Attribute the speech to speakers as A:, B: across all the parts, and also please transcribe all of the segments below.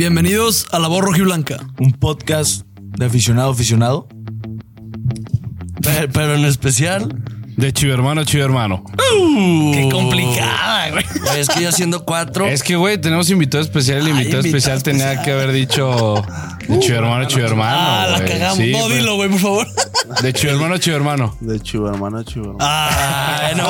A: Bienvenidos a La Voz Rojiblanca.
B: Un podcast de aficionado aficionado.
C: Pero en especial.
D: De chivo hermano, chivo hermano.
A: Qué complicada, güey.
C: Güey, es que yo haciendo cuatro.
D: Es que, güey, tenemos invitado especial. El
C: Ay,
D: invitado
C: invitado
D: especial tenía
C: especial.
D: que haber dicho de chivo hermano, chivo hermano.
A: Ah, la cagamos.
D: Sí,
A: no, dilo, güey, por favor.
D: De chivo hermano, chivo hermano.
E: De chivo hermano, chivo hermano.
C: Ay, no.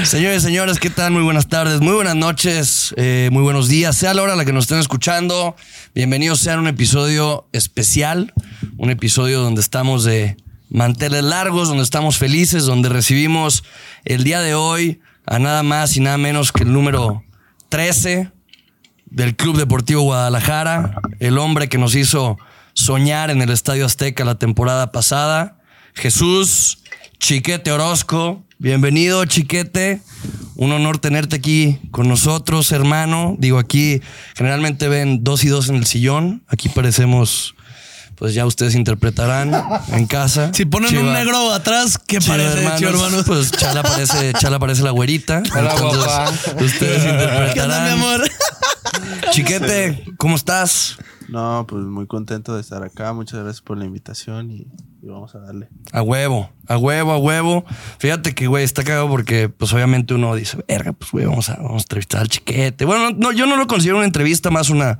C: Señores, señores, ¿qué tal? Muy buenas tardes, muy buenas noches, eh, muy buenos días. Sea la hora a la que nos estén escuchando. Bienvenidos sean a un episodio especial, un episodio donde estamos de manteles largos, donde estamos felices, donde recibimos el día de hoy a nada más y nada menos que el número 13 del Club Deportivo Guadalajara, el hombre que nos hizo soñar en el Estadio Azteca la temporada pasada, Jesús Chiquete Orozco. Bienvenido, Chiquete. Un honor tenerte aquí con nosotros, hermano. Digo, aquí generalmente ven dos y dos en el sillón. Aquí parecemos, pues ya ustedes interpretarán en casa.
A: Si ponen un negro atrás, ¿qué
C: Chiva
A: parece,
C: hermanos? Pues Chala parece, Chala parece la güerita.
D: Hola,
C: Entonces,
D: guapa.
C: Ustedes
A: ¿Qué onda,
C: interpretarán.
A: mi amor?
C: Chiquete, ¿cómo estás?
E: No, pues muy contento de estar acá. Muchas gracias por la invitación y, y vamos a darle.
C: A huevo, a huevo, a huevo. Fíjate que, güey, está cagado porque, pues, obviamente uno dice, verga, pues, güey, vamos a, vamos a entrevistar al chiquete. Bueno, no, yo no lo considero una entrevista, más una,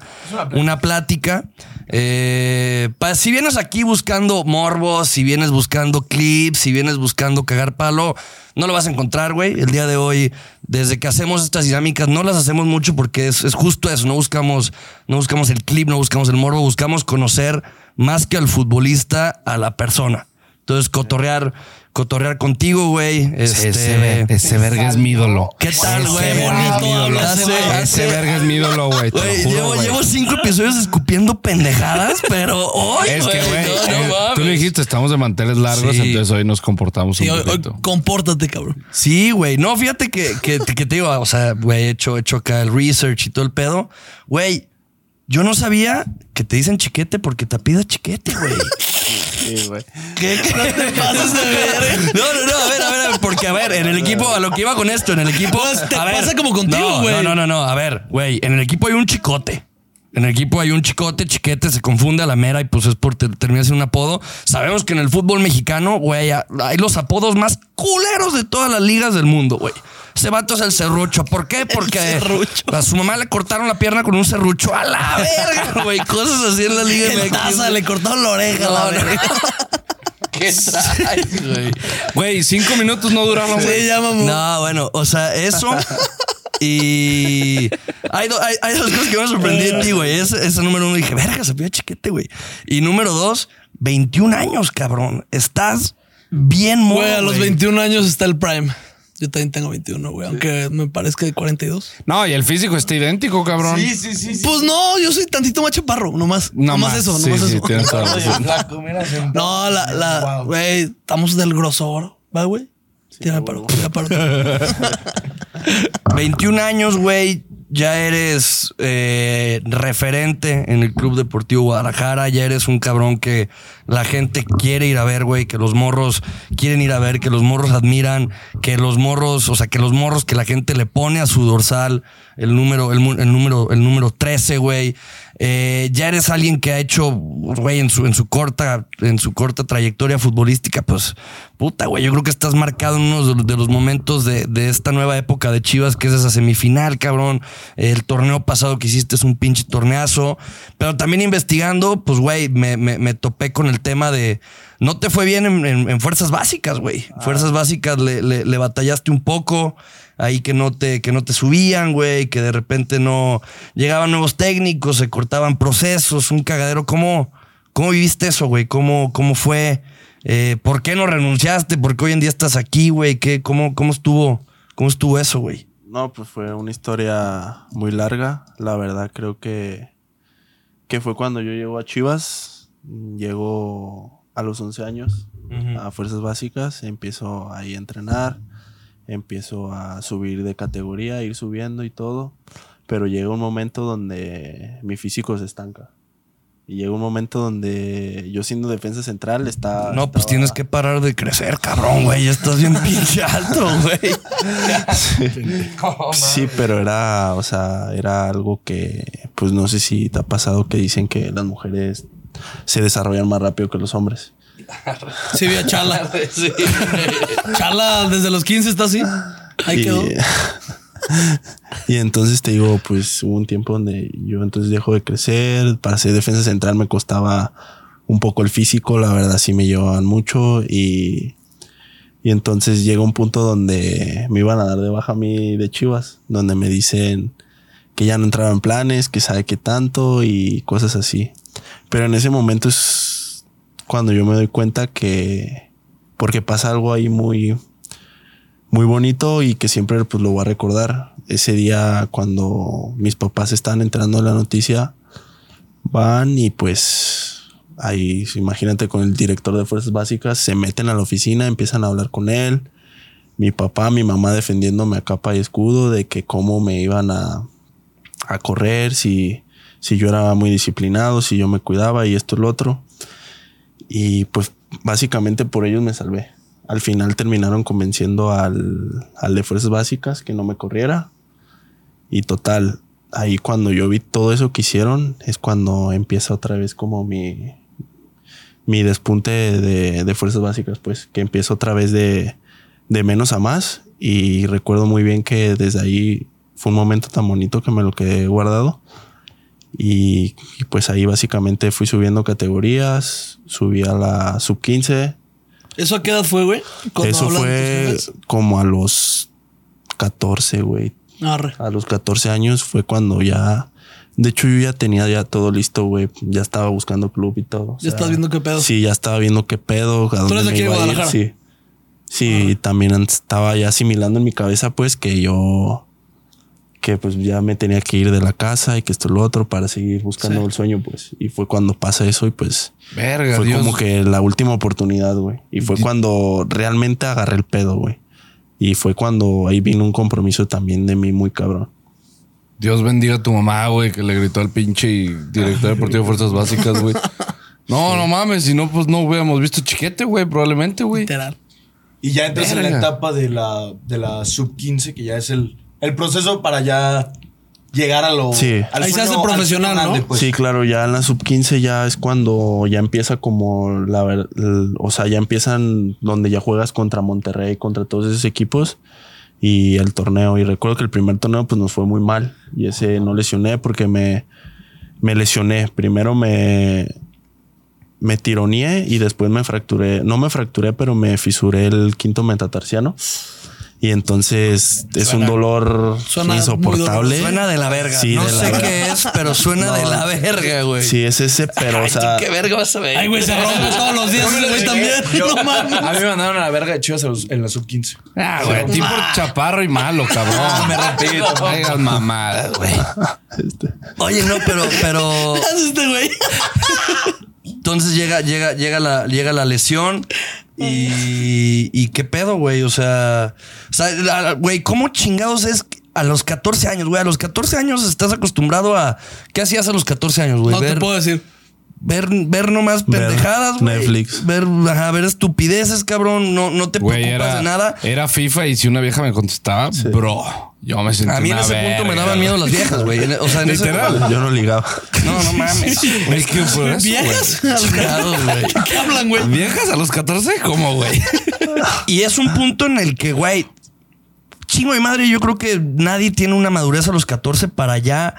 C: una plática. Eh, pa- si vienes aquí buscando morbos, si vienes buscando clips, si vienes buscando cagar palo, no lo vas a encontrar, güey. El día de hoy, desde que hacemos estas dinámicas, no las hacemos mucho porque es, es justo eso. No buscamos, no buscamos el clip, no buscamos el morbo, buscamos conocer más que al futbolista, a la persona. Entonces, cotorrear, cotorrear contigo, güey. Este,
D: Ese, ese verga es mi ídolo.
C: ¿Qué tal,
D: Ese
C: güey?
D: verga es mi ídolo.
C: Hace-
D: Ese
C: hace-
D: verga es mi ídolo, güey.
C: Llevo, llevo cinco episodios escupiendo pendejadas, pero hoy,
D: Es que, güey,
C: no, no
D: eh, tú lo dijiste, estamos de manteles largos,
C: Sí.
D: entonces hoy nos comportamos un
A: Sí, hoy- hoy
D: poquito.
A: compórtate, cabrón.
C: Sí, güey. No, fíjate que, que, que te digo, o sea, güey, he hecho, he hecho acá el research y todo el pedo. Güey, yo no sabía que te dicen chiquete porque te pida chiquete, güey.
E: Sí, güey.
C: ¿Qué, qué te pasas de ver? No, no, no, a ver, a ver, a ver, porque a ver, en el equipo, a lo que iba con esto, en el equipo.
A: Pues, te
C: a ver,
A: pasa como contigo,
C: no,
A: güey.
C: No, no, no, no, a ver, güey, en el equipo hay un chicote. En el equipo hay un chicote, chiquete, se confunde a la mera y pues es por ter- terminar siendo un apodo. Sabemos que en el fútbol mexicano, güey, ha- hay los apodos más culeros de todas las ligas del mundo, güey. Ese vato es el serrucho. ¿Por qué? Porque
A: serrucho.
C: a su mamá le cortaron la pierna con un serrucho. A la verga, güey. Cosas así en la liga
A: El taza, le cortaron la oreja, la
C: No, no.
A: verga.
C: ¿Qué traes, güey?
D: Güey, cinco minutos no duraron, güey.
A: Sí, ya, mamón.
C: No, bueno, o sea, eso. Y hay, do- hay, hay dos cosas que me sorprendí de ti, güey. Ese, ese número uno dije, verga, se pide chiquete, güey. Y número dos, 21 años, cabrón. Estás bien morro,
A: Güey, a los
C: güey.
A: 21 años está el prime. Yo también tengo 21, güey, aunque me parezca de 42.
D: No, y el físico está idéntico, cabrón.
B: sí, sí.
A: Pues no, yo soy tantito más chaparro, nomás.
D: No
A: nomás
D: más.
A: eso,
D: Sí,
A: nomás
D: sí,
A: eso.
D: tienes la.
A: No, la, la,
B: Wow.
A: güey, estamos del grosor, ¿va, güey? Tira paro, tira paro.
C: 21 años, güey. Ya eres eh, referente en el Club Deportivo Guadalajara. Ya eres un cabrón que la gente quiere ir a ver, güey. Que los morros quieren ir a ver, que los morros admiran, que los morros, o sea, que los morros que la gente le pone a su dorsal el número, el, el número, el número 13, güey. Eh, ya eres alguien que ha hecho, güey, en su, en su corta, en su corta trayectoria futbolística, pues, puta, güey. Yo creo que estás marcado en uno de los, de los momentos de, de esta nueva época de Chivas, que es esa semifinal, cabrón. El torneo pasado que hiciste es un pinche torneazo. Pero también investigando, pues, güey, me, me- me topé con el tema de. No te fue bien en, en- en fuerzas básicas, güey. Fuerzas básicas le, le- le batallaste un poco. Ahí que no te, que no te subían, güey, que de repente no llegaban nuevos técnicos, se cortaban procesos, un cagadero. ¿Cómo, cómo viviste eso, güey? ¿Cómo, cómo fue? Eh, ¿Por qué no renunciaste? ¿Por qué hoy en día estás aquí, güey? ¿Qué, cómo, cómo, estuvo, ¿Cómo estuvo eso, güey?
E: No, pues fue una historia muy larga. La verdad, creo que, que fue cuando yo llego a Chivas. Llego a los 11 años a Fuerzas Básicas. Empiezo ahí a entrenar. Empiezo a subir de categoría, a ir subiendo y todo. Pero llega un momento donde mi físico se estanca. Y llegó un momento donde yo siendo defensa central está...
C: No, pues tienes que parar de crecer, cabrón, güey. Ya estás bien pinche alto, güey.
E: Sí, pero era, o sea, era algo que, pues no sé si te ha pasado que dicen que las mujeres se desarrollan más rápido que los hombres.
A: Sí, vi a Chala. Chala desde los 15 está así. Ahí
E: y,
A: quedó.
E: y entonces te digo, pues hubo un tiempo donde yo entonces dejo de crecer. Para ser defensa central me costaba un poco el físico, la verdad sí me llevaban mucho y, y entonces llega un punto donde me iban a dar de baja a mí de Chivas, donde me dicen que ya no entraba en planes, que sabe qué tanto y cosas así. Pero en ese momento es cuando yo me doy cuenta que porque pasa algo ahí muy muy bonito y que siempre pues lo voy a recordar. Ese día cuando mis papás están entrando en la noticia, van y pues ahí, imagínate con el director de Fuerzas Básicas, se meten a la oficina, empiezan a hablar con él. Mi papá, mi mamá defendiéndome a capa y escudo de que cómo me iban a, a correr, si, si yo era muy disciplinado, si yo me cuidaba y esto y lo otro. Y pues básicamente por ellos me salvé. Al final terminaron convenciendo al, al de Fuerzas Básicas que no me corriera. Y total, ahí cuando yo vi todo eso que hicieron, es cuando empieza otra vez como mi, mi despunte de, de Fuerzas Básicas, pues, que empieza otra vez de, de menos a más. Y recuerdo muy bien que desde ahí fue un momento tan bonito que me lo quedé guardado. Y, y pues ahí básicamente fui subiendo categorías, subí a la sub 15.
A: ¿Eso a qué edad fue, güey?
E: Eso fue como a los 14, güey.
A: Arre.
E: A los 14 años fue cuando ya. De hecho, yo ya tenía ya todo listo, güey. Ya estaba buscando club y todo. o
A: Ya estás viendo qué pedo.
E: Sí, ya estaba viendo qué pedo. A dónde
A: eres
E: me iba a ir? Sí. Sí, también estaba ya asimilando en mi cabeza, pues, que yo. Que pues ya me tenía que ir de la casa y que esto y lo otro para seguir buscando
A: Sí.
E: el sueño, pues. Y fue cuando pasa eso y pues.
D: Verga,
E: Fue
D: Dios.
E: como que la última oportunidad, güey. Y fue cuando realmente agarré el pedo, güey. Y fue cuando ahí vino un compromiso también de mí muy cabrón.
D: Dios bendiga a tu mamá, güey, que le gritó al pinche y director deportivo de Fuerzas Básicas, güey. No, no mames, si no, pues no hubiéramos visto chiquete, güey, probablemente, güey.
A: Literal.
B: Y ya entras en la etapa de la, de la sub 15, que ya es el, el proceso para ya llegar a lo.
E: Sí.
B: al
A: Ahí se hace
B: al
A: profesional, ¿no?
B: pues.
E: sí, claro, ya en la sub 15 ya es cuando ya empieza como la ver- el- o sea, ya empiezan donde ya juegas contra Monterrey, contra todos esos equipos y el torneo. Y recuerdo que el primer torneo pues nos fue muy mal y ese no lesioné porque me, me lesioné. Primero me, me tironeé y después me fracturé. No me fracturé, pero me fisuré el quinto metatarsiano. Y entonces es un dolor
A: suena
E: insoportable.
C: Suena de la verga.
E: Sí,
C: no sé
E: verga.
C: qué es, pero suena de la verga, güey.
E: Sí, es ese, pero o sea,
C: ¿Qué verga vas a ver?
A: Ay, güey, se rompe todos los días también.
B: Yo-
A: No mames.
B: a mí me mandaron a la verga de Chivas en la sub 15.
D: Ah, güey, tipo chaparro y malo, cabrón. me rompí. No hagas mamadas, güey.
C: Oye, no, pero, pero.
A: ¿Qué hace este güey?
C: Entonces llega, llega, llega la, llega la lesión. Y, y qué pedo, güey. O sea, o güey, ¿cómo chingados es a los 14 años, güey? A los 14 años estás acostumbrado a. ¿Qué hacías a los 14 años, güey?
A: No te puedo decir.
C: Ver, ver nomás pendejadas, güey.
E: Netflix.
C: Ver, ajá, ver estupideces, cabrón. No, no te preocupas
D: era,
C: de nada.
D: era FIFA y si una vieja me contestaba, bro, yo me sentí
C: A mí en ese punto me daban miedo las viejas, güey. O sea, en ese
D: Literal.
E: yo no ligaba.
C: No, no mames.
D: Es que por eso,
A: ¿Viejas?
D: güey.
A: ¿Qué hablan, güey?
D: ¿Viejas a los 14? ¿Cómo, güey?
C: Y es un punto en el que, güey, chingo de madre, yo creo que nadie tiene una madurez a los 14 para ya,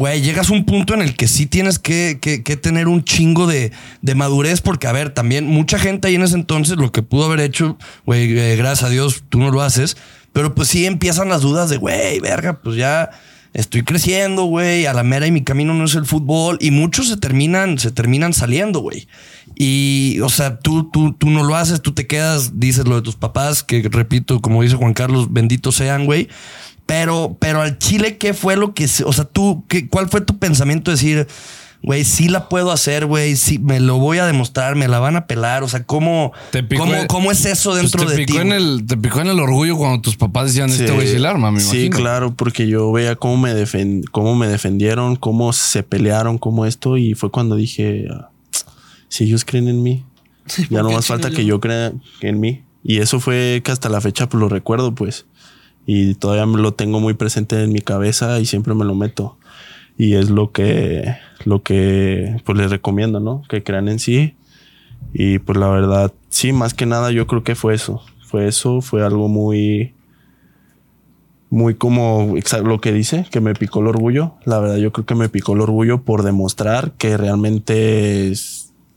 C: güey, llegas a un punto en el que sí tienes que, que- tener un chingo de, de madurez, porque, a ver, también mucha gente ahí en ese entonces lo que pudo haber hecho, güey, eh, gracias a Dios, tú no lo haces, pero pues sí empiezan las dudas de, güey, verga, pues ya estoy creciendo, güey, a la mera y mi camino no es el fútbol, y muchos se terminan, se terminan saliendo, güey. Y, o sea, tú, tú, tú no lo haces, tú te quedas, dices lo de tus papás, que repito, como dice Juan Carlos, benditos sean, güey. Pero, pero al Chile, ¿qué fue lo que, o sea, tú, qué, cuál fue tu pensamiento de decir, güey, sí la puedo hacer, güey, sí, me lo voy a demostrar, me la van a pelar. O sea, ¿cómo,
D: Te picó
C: cómo,
D: el-
C: cómo es eso
D: Pues
C: dentro
D: te
C: de
D: picó
C: ti?
D: en el Te picó en el orgullo cuando tus papás decían, este güey sí la arma, me
E: Sí,
D: imagino.
E: claro, porque yo veía cómo me, defen- cómo me defendieron, cómo se pelearon, cómo esto, y fue cuando dije, ah, si ellos creen en mí, ya no
A: ¿por qué
E: más falta que
A: yo?
E: yo crea en mí. Y eso fue que hasta la fecha pues, lo recuerdo, pues. Y todavía lo tengo muy presente en mi cabeza y siempre me lo meto. Y es lo que, lo que pues les recomiendo, ¿no? Que crean en sí. Y pues la verdad, sí, más que nada yo creo que fue eso. Fue eso, fue algo muy, muy como lo que dice, que me picó el orgullo. La verdad, yo creo que me picó el orgullo por demostrar que realmente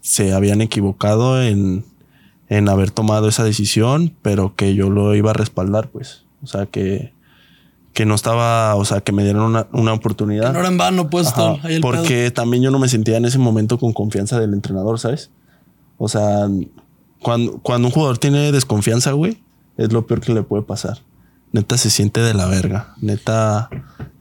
E: se habían equivocado en, en haber tomado esa decisión, pero que yo lo iba a respaldar, pues. O sea, que, que no estaba, o sea, que me dieron una, una oportunidad.
A: No era en vano, pues,
E: Ajá,
A: todo. Pedo.
E: porque también yo no me sentía en ese momento con confianza del entrenador, ¿sabes? O sea, cuando, cuando un jugador tiene desconfianza, güey, es lo peor que le puede pasar. Neta se siente de la verga. Neta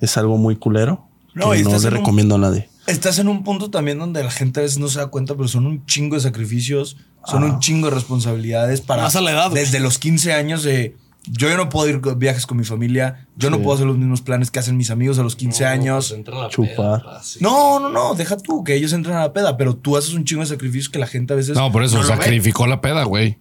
E: es algo muy culero.
B: No,
E: que
B: y
E: no le
B: un-
E: recomiendo a nadie.
B: Estás en un punto también donde la gente a veces no se da cuenta, pero son un chingo de sacrificios, son un chingo de responsabilidades para.
A: Más a la edad.
B: Desde los 15 años de. Yo ya no puedo ir con viajes con mi familia, yo no puedo hacer los mismos planes que hacen mis amigos a los 15 años.
E: Chupar.
B: No, no, no, deja tú que ellos entren a la peda, pero tú haces un chingo de sacrificios que la gente a veces.
D: No, por eso
B: no
D: sacrificó la peda, güey.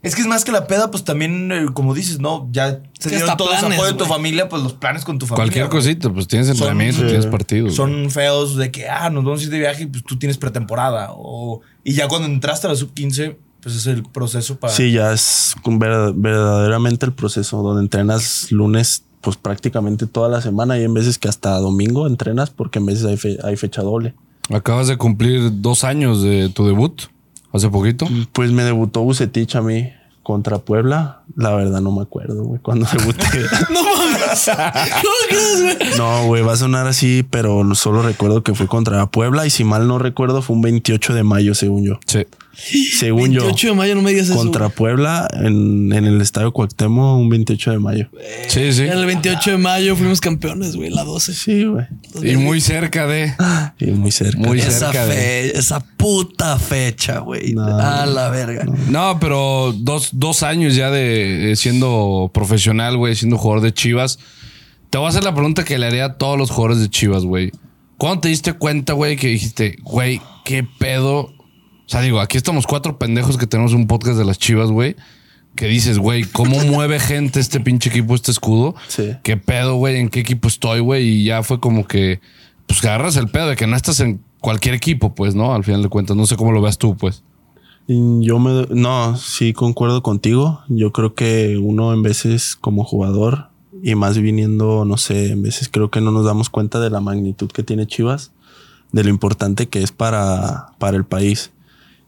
B: Es que es más que la peda, pues también, eh, como dices, ¿no? Ya se dieron todo
A: planes,
B: apoyo de tu familia, pues los planes con tu familia.
D: Cualquier
B: güey.
D: cosita, pues tienes entrenamiento,
B: Son-
D: tienes partidos.
B: Son feos de que, ah, nos vamos a ir de viaje y pues tú tienes pretemporada. O, y ya cuando entraste a la sub 15, pues es el proceso para.
E: Sí, ya es verdaderamente el proceso donde entrenas lunes, pues prácticamente toda la semana y en veces que hasta domingo entrenas porque en veces hay, fe- hay fecha doble.
D: Acabas de cumplir dos años de tu debut, hace poquito.
E: Pues me debutó Bucetich a mí contra Puebla. La verdad no me acuerdo, güey, cuando debuté.
A: No mames. ¿Cómo crees, güey?
E: no, güey, va a sonar así, pero solo recuerdo que fue contra Puebla y si mal no recuerdo fue un 28 de mayo, según yo.
D: Sí.
E: Según
A: 28 de mayo, no me digas eso.
E: Contra. Puebla en, en el Estadio Cuauhtémoc un 28 de mayo.
D: Sí, sí.
A: En el 28 de mayo fuimos campeones, güey, la 12.
E: Sí, güey.
D: Y muy cerca de.
E: Y muy cerca.
D: Muy
C: Esa,
D: cerca de.
C: fe- esa puta fecha, güey.
E: No.
C: a la verga.
D: No, pero dos, dos años ya de, de siendo profesional, güey, siendo jugador de Chivas. Te voy a hacer la pregunta que le haría a todos los jugadores de Chivas, güey. ¿Cuándo te diste cuenta, güey, que dijiste, güey, qué pedo? O sea, digo, aquí estamos cuatro pendejos que tenemos un podcast de las Chivas, güey. Que dices, güey, ¿cómo mueve gente este pinche equipo, este escudo?
E: Sí.
D: ¿Qué pedo, güey? ¿En qué equipo estoy, güey? Y ya fue como que, pues que agarras el pedo de que no estás en cualquier equipo, pues, ¿no? Al final de cuentas, no sé cómo lo veas tú, pues.
E: Yo me. No, sí concuerdo contigo. Yo creo que uno en veces como jugador y más viniendo, no sé, en veces creo que no nos damos cuenta de la magnitud que tiene Chivas, de lo importante que es para, para el país.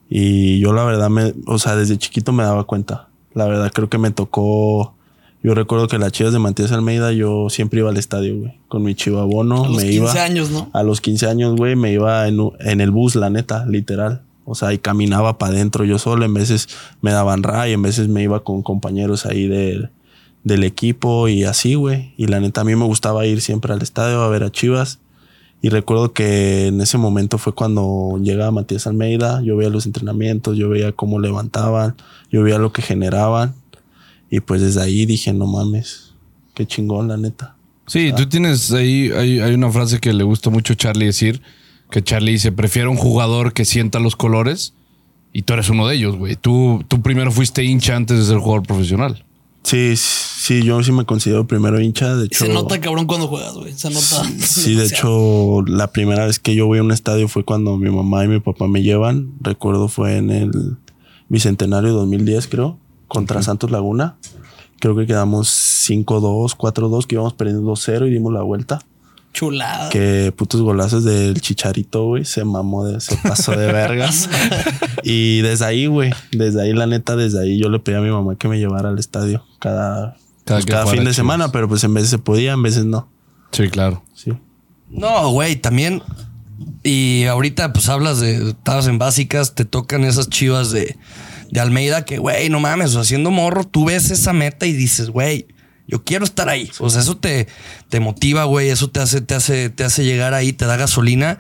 E: Y yo la verdad me, o sea, desde chiquito me daba cuenta. La verdad creo que me tocó. Yo recuerdo que las Chivas de Matías Almeida, yo siempre iba al estadio, güey, con mi chivabono.
A: A los
E: me
A: 15
E: iba.
A: años, ¿no?
E: A los 15 años, güey, me iba en, en el bus, la neta, literal. O sea, y caminaba para adentro yo solo. En veces me daban ray, en veces me iba con compañeros ahí del, del equipo y así, güey. Y la neta, a mí me gustaba ir siempre al estadio a ver a Chivas. Y recuerdo que en ese momento fue cuando llegaba Matías Almeida. Yo veía los entrenamientos, yo veía cómo levantaban, yo veía lo que generaban. Y pues desde ahí dije, no mames, qué chingón, la neta.
D: Sí, tú tienes ahí, hay, hay una frase que le gusta mucho a Charlie decir, que Charlie dice, prefiero un jugador que sienta los colores y tú eres uno de ellos, güey. Tú, tú primero fuiste hincha antes de ser jugador profesional.
E: Sí, sí, yo sí me considero primero hincha. De hecho,
A: se nota cabrón cuando juegas, güey. Se nota.
E: Sí, de hecho, la primera vez que yo voy a un estadio fue cuando mi mamá y mi papá me llevan. Recuerdo fue en el Bicentenario 2010, creo, contra Santos Laguna. Creo que quedamos 5-2, 4-2, que íbamos perdiendo 2-0 y dimos la vuelta.
A: Chulada.
E: Que putos golazos del chicharito, güey. Se mamó, de, se pasó de vergas. y desde ahí, güey, desde ahí, la neta, desde ahí yo le pedí a mi mamá que me llevara al estadio cada,
D: Cada
E: pues, cada fin de
D: Chivas.
E: semana, pero pues en veces se podía, en veces no.
D: Sí, claro.
E: Sí.
C: No, güey, también. Y ahorita, pues hablas de. Estabas en básicas, te tocan esas chivas de, de Almeida que, güey, no mames, haciendo morro, tú ves esa meta y dices, güey, yo quiero estar ahí. O sea, eso te, te motiva, güey, eso te hace, te, hace, te hace llegar ahí, te da gasolina.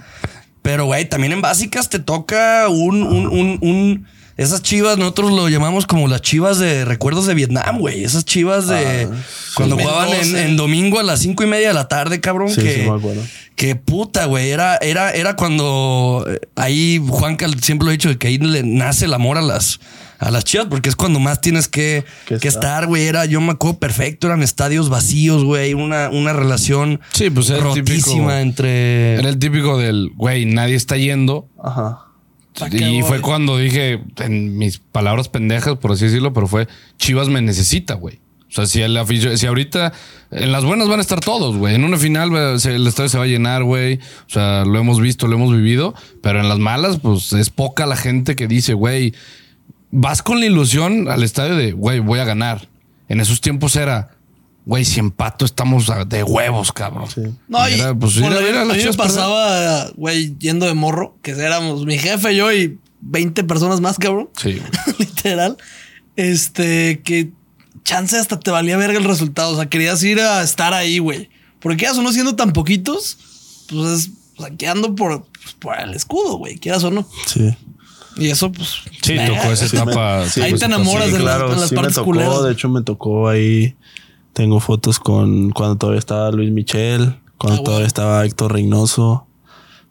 C: Pero, güey, también en básicas te toca un, un, un, un- Esas chivas, nosotros lo llamamos como las chivas de recuerdos de Vietnam, güey. Esas chivas de. cuando jugaban en, en domingo a las cinco y media de la tarde, cabrón.
E: Sí,
C: que,
E: sí me acuerdo.
C: que puta, güey. Era, era, era cuando eh, ahí, Juanca siempre lo ha dicho, que ahí le nace el amor a las, a las chivas, porque es cuando más tienes que,
E: Que
C: que
E: estar.
C: güey. Era, yo me acuerdo perfecto, eran estadios vacíos, güey. Una, una relación
D: Sí, pues era
C: rotísima
D: típico-
C: entre.
D: Era el típico del, güey, nadie está yendo.
E: Ajá.
A: ¿Pa' qué
D: Y
A: voy?
D: fue cuando dije, en mis palabras pendejas, por así decirlo, pero fue Chivas me necesita, güey. O sea, si el aficio- si ahorita en las buenas van a estar todos, güey. En una final el estadio se va a llenar, güey. O sea, lo hemos visto, lo hemos vivido. Pero en las malas, pues es poca la gente que dice, güey, vas con la ilusión al estadio de, güey, voy a ganar. En esos tiempos era, güey, si empato estamos de huevos, cabrón.
E: Sí.
A: No, y
D: Era, pues,
A: bueno,
D: ir a
A: mí me pasaba, güey, yendo de morro, que éramos mi jefe, yo y 20 personas más, cabrón.
D: Sí.
A: Literal. Este, que chance hasta te valía verga el resultado. O sea, querías ir a estar ahí, güey. Porque quieras o no siendo tan poquitos, pues es saqueando por, pues, por el escudo, güey, quieras o no.
E: Sí.
A: Y eso, pues.
D: Sí, tocó esa etapa.
E: sí,
A: Ahí te enamoras de las-
E: claro,
A: las
E: sí me
A: partes
E: tocó.
A: culeras.
E: De hecho, me tocó ahí. Tengo fotos con cuando todavía estaba Luis Michel, cuando
A: Ah,
E: todavía estaba Héctor Reynoso.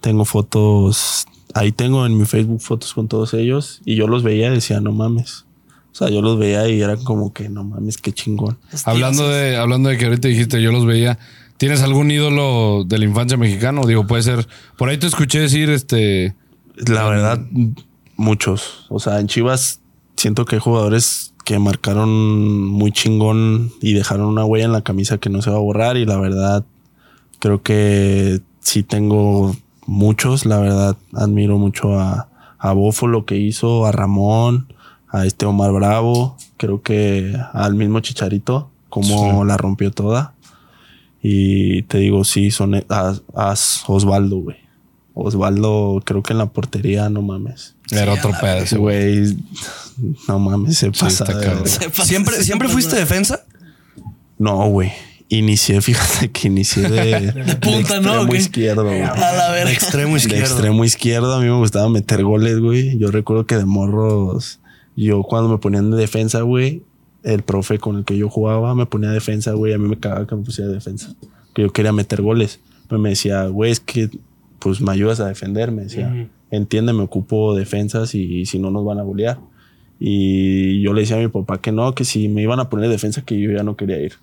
E: Tengo fotos. Ahí tengo en mi Facebook fotos con todos ellos. Y yo los veía y decía, no mames. O sea, yo los veía y era como que no mames, qué chingón.
D: Hablando de, hablando de que ahorita dijiste, yo los veía. ¿Tienes algún ídolo de la infancia mexicano? Digo, puede ser. Por ahí te escuché decir, este.
E: La verdad, muchos. O sea, en Chivas siento que hay jugadores que marcaron muy chingón y dejaron una huella en la camisa que no se va a borrar. Y la verdad, creo que sí tengo muchos. La verdad, admiro mucho a, a Bofo lo que hizo, a Ramón, a este Omar Bravo. Creo que al mismo Chicharito, como la rompió toda. Y te digo, sí, son a, a Osvaldo, güey. Osvaldo, creo que en la portería, no mames.
D: Era otro pedo.
E: Ese güey, no mames, se pasa. de.
A: Se
C: ¿Siempre,
A: se
C: ¿siempre fuiste defensa?
E: No, güey. Inicié, fíjate que inicié de, de
A: punta, ¿no?
E: extremo izquierdo, güey.
A: A la
C: De
A: verga.
C: extremo
E: De
C: izquierdo.
E: extremo izquierdo, a mí me gustaba meter goles, güey. Yo recuerdo que de morros, yo cuando me ponían de defensa, güey, el profe con el que yo jugaba me ponía defensa, güey. A mí me cagaba que me pusiera defensa. Que yo quería meter goles. Pero me decía, güey, es que pues me ayudas a defender. Me decía, entiende, me ocupo defensas y, si no nos van a golear. Y yo le decía a mi papá que no, que si me iban a poner defensa, que yo ya no quería ir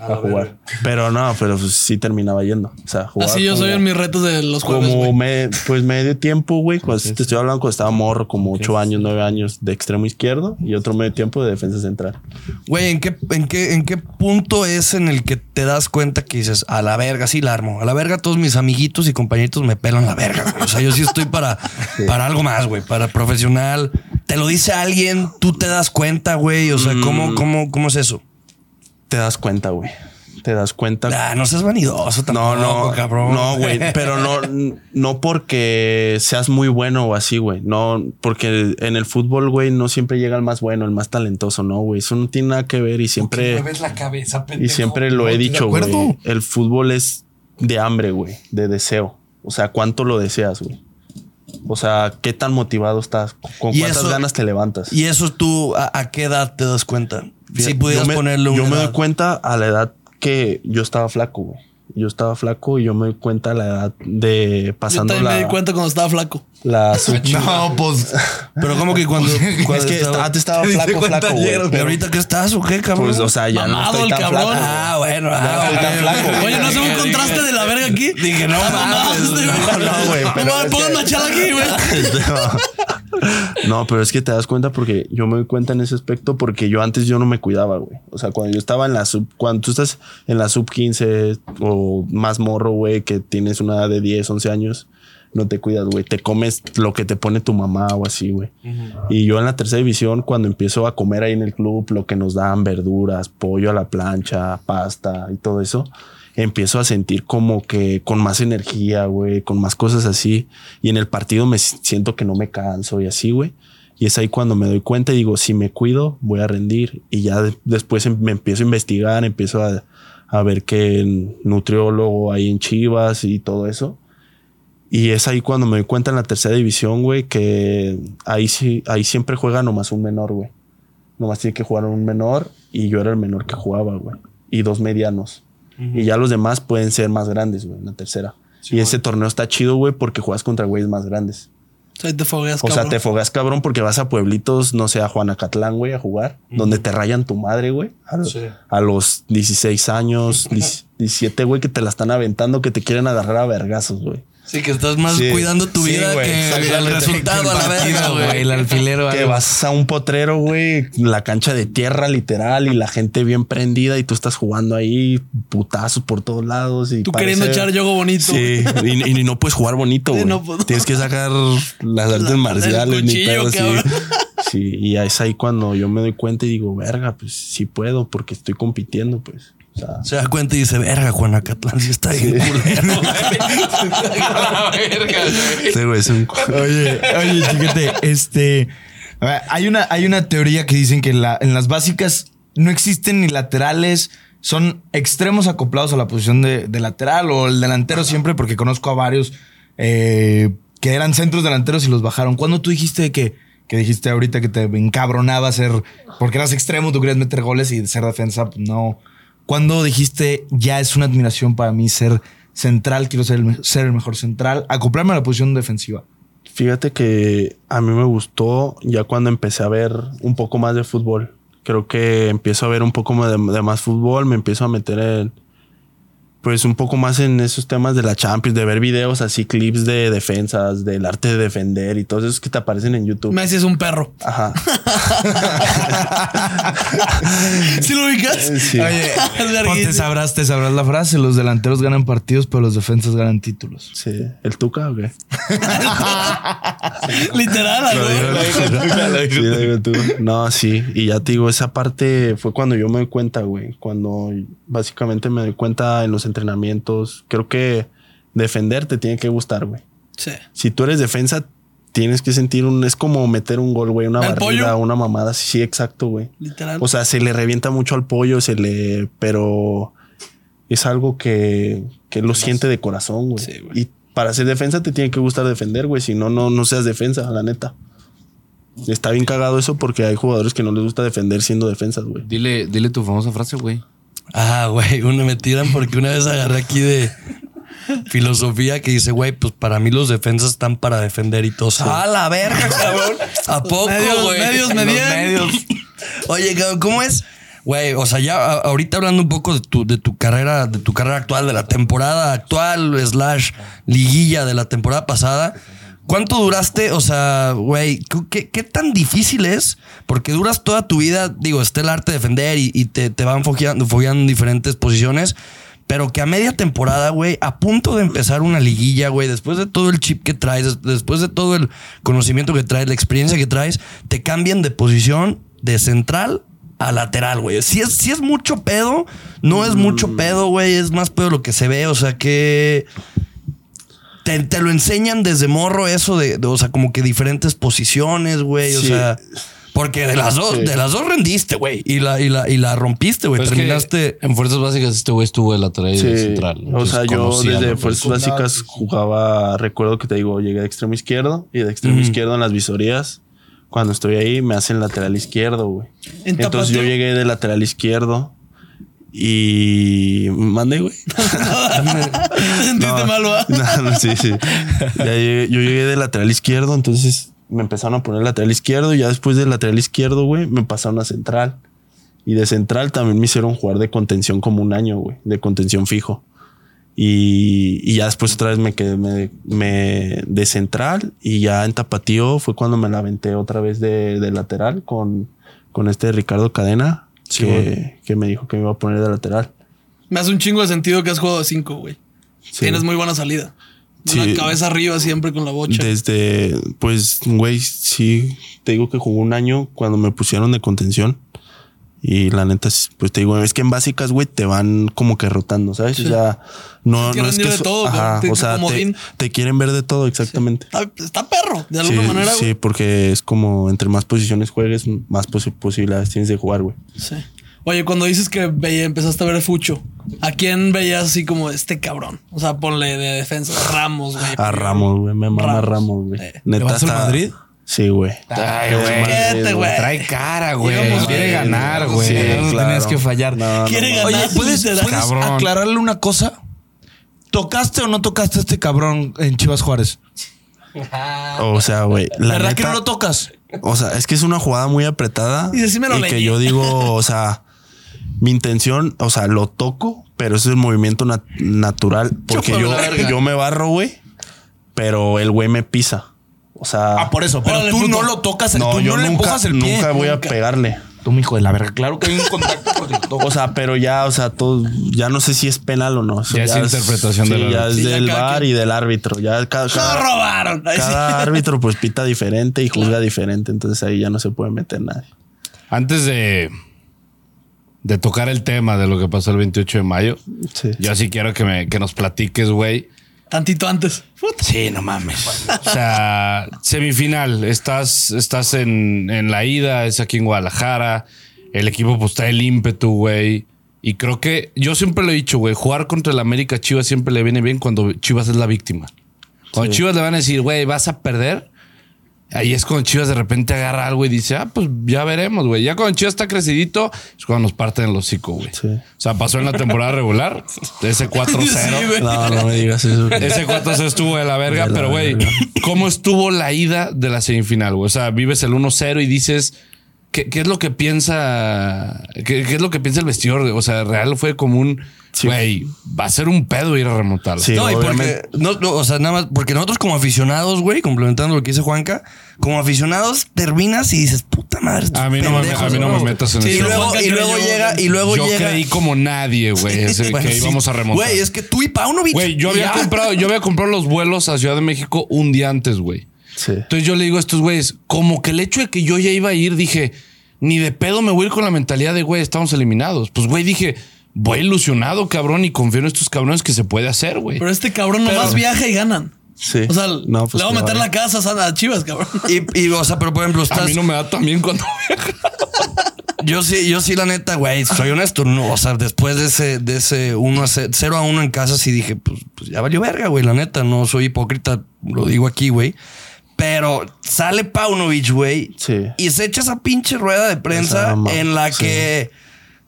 E: a jugar. Pero no, pero pues sí terminaba yendo. O sea, jugaba
A: Así yo soy en mis retos de los jueves,
E: como me, pues medio tiempo, güey. Cuando te estoy hablando cuando estaba morro, como ocho años, nueve años de extremo izquierdo y otro medio tiempo de defensa central.
C: Güey, ¿en qué, en, qué, ¿en qué punto es en el que te das cuenta que dices, a la verga, sí la armo? A la verga, todos mis amiguitos y compañeritos me pelan la verga. güey. O sea, yo sí estoy para, para algo más, güey, para profesional. Te lo dice alguien, tú te das cuenta, güey. O sea,
E: Mm.
C: ¿cómo, cómo, ¿cómo es eso?
E: Te das cuenta, güey. Te das cuenta.
C: Ah, no seas vanidoso tampoco,
E: No, no,
C: cabrón.
E: No, güey, pero no, no porque seas muy bueno o así, güey. No, porque en el fútbol, güey, no siempre llega el más bueno, el más talentoso, no, güey. Eso no tiene nada que ver y siempre.
B: la cabeza,
E: Y siempre lo he dicho, güey. El fútbol es de hambre, güey, de deseo. O sea, ¿cuánto lo deseas, güey? O sea, ¿qué tan motivado estás? ¿Con cuántas
C: eso-
E: ganas te levantas?
C: Y eso tú, ¿a, a qué edad te das cuenta? Si pudieras
E: yo me,
C: ponerle una
E: Yo me doy cuenta a la edad que yo estaba flaco, güey. Yo estaba flaco y yo me doy cuenta a la edad de
A: Yo
E: pasando
A: también
E: la,
A: me di cuenta cuando estaba flaco.
E: la
B: No, pues.
C: Pero como que cuando... cuando
E: Es que
C: estaba-
E: antes estaba flaco, flaco, güey.
C: ¿Y
E: Pero,
C: ahorita qué estás o qué, cabrón?
E: pues, o sea, ya
A: Mamado
E: no estoy tan
A: cabrón.
E: flaco.
C: Ah, bueno.
E: no
C: ah,
E: estoy tan
C: ok,
E: flaco.
A: Oye, ¿no hace un contraste de la verga aquí?
C: Dije, no
A: Ah,
E: no, no, güey, pero
A: No, pongan
E: que-
A: machada aquí, güey.
E: No, pero es que te das cuenta porque yo me doy cuenta en ese aspecto porque yo antes yo no me cuidaba, güey. O sea, cuando yo estaba en la sub, cuando tú estás en la sub 15 o más morro, güey, que tienes una edad de 10, 11 años, no te cuidas, güey. Te comes lo que te pone tu mamá o así, güey. Y yo en la tercera división, cuando empiezo a comer ahí en el club, lo que nos dan, verduras, pollo a la plancha, pasta y todo eso, empiezo a sentir como que con más energía, güey, con más cosas así. Y en el partido me siento que no me canso y así, güey. Y es ahí cuando me doy cuenta y digo, si me cuido, voy a rendir. Y ya de- después em- me empiezo a investigar, empiezo a, a ver el nutriólogo ahí en Chivas y todo eso. Y es ahí cuando me doy cuenta en la tercera división, güey, que ahí sí, ahí siempre juega nomás un menor, güey. Nomás tiene que jugar un menor y yo era el menor que jugaba, güey. Y dos medianos. Y ya los demás pueden ser más grandes, güey, en la tercera. y ese torneo está chido, güey, porque juegas contra güeyes más grandes.
A: O sea, te fogueas,
E: O sea,
A: cabrón.
E: te fogas cabrón porque vas a pueblitos, no sé, a Juanacatlán, güey, a jugar, donde te rayan tu madre, güey. A, a los 16 años, 10 17, güey, que te la están aventando, que te quieren agarrar a vergazos, güey.
C: Sí, que estás más
E: Sí.
C: cuidando tu
B: Sí,
C: vida
B: güey,
C: que el resultado a la verga, güey.
B: El alfilero.
E: Que
B: algo.
E: vas a un potrero, güey, la cancha de tierra literal y la gente bien prendida y tú estás jugando ahí putazos por todos lados. Y
A: Tú
E: parece-
A: queriendo echar yogo bonito.
E: Sí, y, y no puedes jugar bonito, güey.
A: no, no.
E: Tienes que sacar las artes marciales, ni pedo, sí.
A: cabrón.
E: Sí, y es ahí cuando yo me doy cuenta y digo, verga, pues sí puedo porque estoy compitiendo, pues. O sea,
C: Se da cuenta y dice, verga, Juanacatlán, sí está bien culero.
E: este güey es un...
B: Oye, oye, chiquete, este. a ver, Hay una, hay una teoría que dicen que en, la- en las básicas no existen ni laterales, son extremos acoplados a la posición de, de lateral o el delantero siempre, porque conozco a varios eh, que eran centros delanteros y los bajaron. ¿Cuándo tú dijiste que, que dijiste ahorita que te encabronaba ser, porque eras extremo, tú querías meter goles y ser defensa? Pues no. ¿Cuándo dijiste ya es una admiración para mí ser central, quiero ser el, ser el mejor central, acoplarme a la posición defensiva?
E: Fíjate que a mí me gustó ya cuando empecé a ver un poco más de fútbol. Creo que empiezo a ver un poco de, de más fútbol, me empiezo a meter en, pues un poco más en esos temas de la Champions, de ver videos así, clips de defensas, del arte de defender y todos esos que te aparecen en YouTube.
A: Messi es un perro.
E: Ajá.
A: ¿Sí lo ubicas?
E: Sí.
B: Oye,
A: Es
B: pues te sabrás, te sabrás la frase, los delanteros ganan partidos, pero los defensas ganan títulos.
E: Sí. ¿El Tuca o qué?
A: Literal, ¿no?
E: Sí, lo digo tú. No, sí. Y ya te digo, esa parte fue cuando yo me doy cuenta, güey. Cuando básicamente me doy cuenta en los entrenamientos. Creo que defender te tiene que gustar, güey.
A: Sí.
E: Si tú eres defensa, tienes que sentir un. Es como meter un gol, güey. Una
A: ¿El
E: barrida,
A: pollo?
E: una mamada. Sí, sí, exacto, güey.
A: Literal.
E: O sea, se le revienta mucho al pollo, se le. Pero es algo que, que lo siente de corazón, güey.
A: Sí, güey.
E: y para ser defensa te tiene que gustar defender, güey. Si no, no, no seas defensa, la neta. Está bien cagado eso porque hay jugadores que no les gusta defender siendo defensas, güey.
D: Dile, dile tu famosa frase, güey.
C: Ah, güey, uno me tiran porque una vez agarré aquí de filosofía que dice, güey, pues para mí los defensas están para defender y todo. ¡Ah, la verga, cabrón! ¿A poco,
A: medios,
C: güey?
A: medios me
C: Los
A: dieron.
C: medios. Oye, cabrón, ¿cómo es? Güey, o sea, ya a- ahorita hablando un poco de tu, de tu carrera, de tu carrera actual, de la temporada actual, slash liguilla de la temporada pasada. ¿Cuánto duraste? O sea, güey, ¿qué, qué tan difícil es? Porque duras toda tu vida, digo, está el arte de defender y, y te, te van fogueando, fogueando en diferentes posiciones. Pero que a media temporada, güey, a punto de empezar una liguilla, güey, después de todo el chip que traes, des- después de todo el conocimiento que traes, la experiencia que traes, te cambian de posición de central a lateral, güey. Si es, si es mucho pedo, no es mucho pedo, güey, es más pedo lo que se ve, o sea que... Te, te lo enseñan desde morro eso de, de, o sea, como que diferentes posiciones, güey, o sea... Porque de las dos,
E: Sí.
C: de las dos rendiste, güey. Y la, y la, y la rompiste, güey.
D: Pues es que
C: Terminaste.
D: en fuerzas básicas este güey estuvo de lateral y de central.
E: O sea, yo desde fuerzas básicas jugaba, recuerdo que te digo, llegué de extremo izquierdo y de extremo izquierdo en las visorías. Cuando estoy ahí me hacen lateral izquierdo, güey.
A: ¿En
E: Entonces yo llegué de lateral izquierdo y mandé, güey.
A: ¿Te sentiste mal, va?
E: No, no, sí, sí. Ya llegué- yo llegué de lateral izquierdo, entonces me empezaron a poner lateral izquierdo. Y ya después del lateral izquierdo, güey, me pasaron a central. Y de central también me hicieron jugar de contención como un año, güey, de contención fijo. Y, y ya después otra vez me quedé me, me- de central y ya en Tapatío fue cuando me la aventé otra vez de, de lateral con, con este Ricardo Cadena, que, que me dijo que me iba a poner de lateral.
A: Me hace un chingo de sentido que has jugado de cinco, güey.
E: Sí.
A: Tienes muy buena salida.
E: Sí.
A: La cabeza arriba siempre con la bocha.
E: Desde, pues, güey, sí, te digo que jugué un año cuando me pusieron de contención. Y la neta, es- pues te digo, es que en básicas, güey, te van como que rotando, ¿sabes? O sea, no,
A: Quieren
E: no es que.
A: de
E: so-
A: todo,
E: ajá,
A: te-
E: o sea, te, quieren ver de todo, exactamente.
A: Está, está perro, de
E: Sí,
A: alguna manera,
E: sí, porque es como entre más posiciones juegues, más posi- posibilidades tienes de jugar, güey.
A: Sí. Oye, cuando dices que veía, empezaste a ver Fucho, ¿a quién veías así como este cabrón? O sea, ponle de defensa. Ramos, güey.
E: A Ramos, güey. Me mama
A: Ramos.
E: Ramos, güey.
A: Eh.
E: Neta
B: vas
E: está-
B: Madrid?
E: Sí, güey.
D: Ay,
A: Fíjate, güey.
D: Trae cara, güey. Quiere ganar,
E: Sí,
D: güey.
B: no
E: claro.
B: tenías que fallar.
E: No,
A: Quiere
E: no.
A: ganar.
B: Oye, ¿puedes,
A: literal.
B: ¿puedes
D: Cabrón.
B: aclararle una cosa? ¿Tocaste o no tocaste a este cabrón en Chivas Juárez?
E: O sea, güey. La
B: ¿Verdad que no lo tocas?
E: O sea, es que es una jugada muy apretada.
A: Lo
E: y
A: leí.
E: que yo digo, o sea, mi intención, o sea, lo toco, pero es el movimiento nat- natural. Porque yo,
A: verga.
E: yo me barro, güey, pero el güey me pisa. O sea,
B: Ah, por eso. Pero
A: Órale,
B: tú no lo tocas,
E: no,
B: tú
E: yo
B: no le
E: nunca,
B: empujas el pie.
E: nunca voy a pegarle.
B: Tú, mi hijo de la verga. Claro que hay un contacto porque lo toco.
E: O sea, pero ya, o sea, todo, ya no sé si es penal o no. Eso
D: Ya es interpretación
E: sí,
D: del
E: ya es
A: Sí, ya
E: del
A: quien-
E: y del árbitro. Ya cada,
A: ¡No
E: cada,
A: robaron! Ay, sí.
E: cada árbitro pues pita diferente y juzga diferente. Entonces ahí ya no se puede meter nadie.
D: Antes de, de tocar el tema de lo que pasó el 28 de mayo,
E: Sí.
D: yo sí quiero que, me, que nos platiques, güey.
A: Tantito antes.
D: Sí, no mames. O sea, semifinal. Estás, estás en, en la ida, es aquí en Guadalajara. El equipo pues trae el ímpetu, güey. Y creo que yo siempre lo he dicho, güey, jugar contra el América Chivas siempre le viene bien cuando Chivas es la víctima. Cuando Chivas le van a decir, güey, vas a perder. Ahí es cuando Chivas de repente agarra algo y dice, ah, pues ya veremos, güey. Ya cuando Chivas está crecidito, es cuando nos parten el hocico, güey.
E: Sí.
D: O sea, pasó en la temporada regular, ese 4-0.
A: Sí, güey.
E: No, no me digas eso.
D: Ese 4 estuvo de la verga,
E: De la
D: pero güey,
E: verga.
D: ¿cómo estuvo la ida de la semifinal? güey? O sea, vives el 1-0 y dices, ¿qué, qué es lo que piensa? ¿qué, qué es lo que piensa el vestidor? O sea, real fue como un,
E: Sí.
D: güey, va a ser un pedo ir a remontar.
E: Sí,
C: no, y
E: obviamente.
C: porque, no, no, o sea, nada más, porque nosotros como aficionados, güey, complementando lo que dice Juanca, como aficionados terminas y dices, puta madre.
D: A mí no me- a mí no me metas en
A: Sí,
C: Y
D: eso.
C: luego,
A: Juanca
C: y luego llega, y luego
D: Yo
C: llega.
D: creí como nadie, güey,
C: Bueno,
D: que
C: sí.
D: íbamos a remontar.
C: Güey, es que tú y Paunovic.
D: Güey, yo había
C: ya.
D: comprado, yo había comprado los vuelos a Ciudad de México un día antes, güey.
E: Sí.
D: Entonces yo le digo a estos güeyes, como que el hecho de que yo ya iba a ir, dije, ni de pedo me voy a ir con la mentalidad de, güey, estamos eliminados. Pues, güey, dije, voy ilusionado, cabrón, y confío en estos cabrones que se puede hacer, güey.
A: Pero este cabrón nomás viaja y ganan.
E: Sí.
A: O sea,
E: No, pues
A: le va a meter
E: vaya.
A: la casa a Chivas, cabrón.
C: Y, y, o sea, pero por ejemplo,
D: A
C: estás.
D: mí no me da también cuando
C: Yo sí, yo sí, la neta, güey, soy honesto. No, o sea, después de ese, de ese 1 a 0 a 1 en casa, sí dije, pues, pues ya valió verga, güey. La neta, no soy hipócrita, lo digo aquí, güey. Pero sale Paunovic, güey.
E: Sí.
C: Y se echa esa pinche rueda de prensa en la
E: sí.
C: que.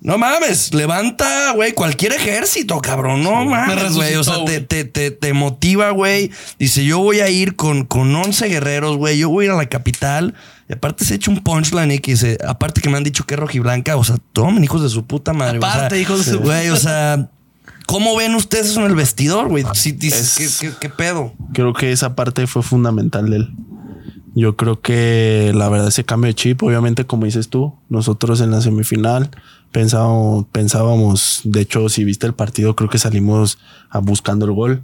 C: No mames, levanta, güey, cualquier ejército, cabrón. No
A: Me
C: mames, güey. O sea, te, te, te, te motiva, güey. Dice, yo voy a ir con, con 11 guerreros, güey. Yo voy a ir a la capital. Y aparte se echa un punchline y que dice, aparte que me han dicho que es rojiblanca. O sea, tomen hijos de su puta madre.
A: Aparte,
C: o sea,
A: hijos de su-
C: Güey, o sea, ¿cómo ven ustedes eso en el vestidor, güey? Si dices,
E: Es-
C: ¿qué, qué, qué pedo?
E: Creo que esa parte fue fundamental de él. Yo creo que la verdad ese cambio de chip, obviamente como dices tú, nosotros en la semifinal pensábamos, pensábamos, de hecho si viste el partido creo que salimos a buscando el gol.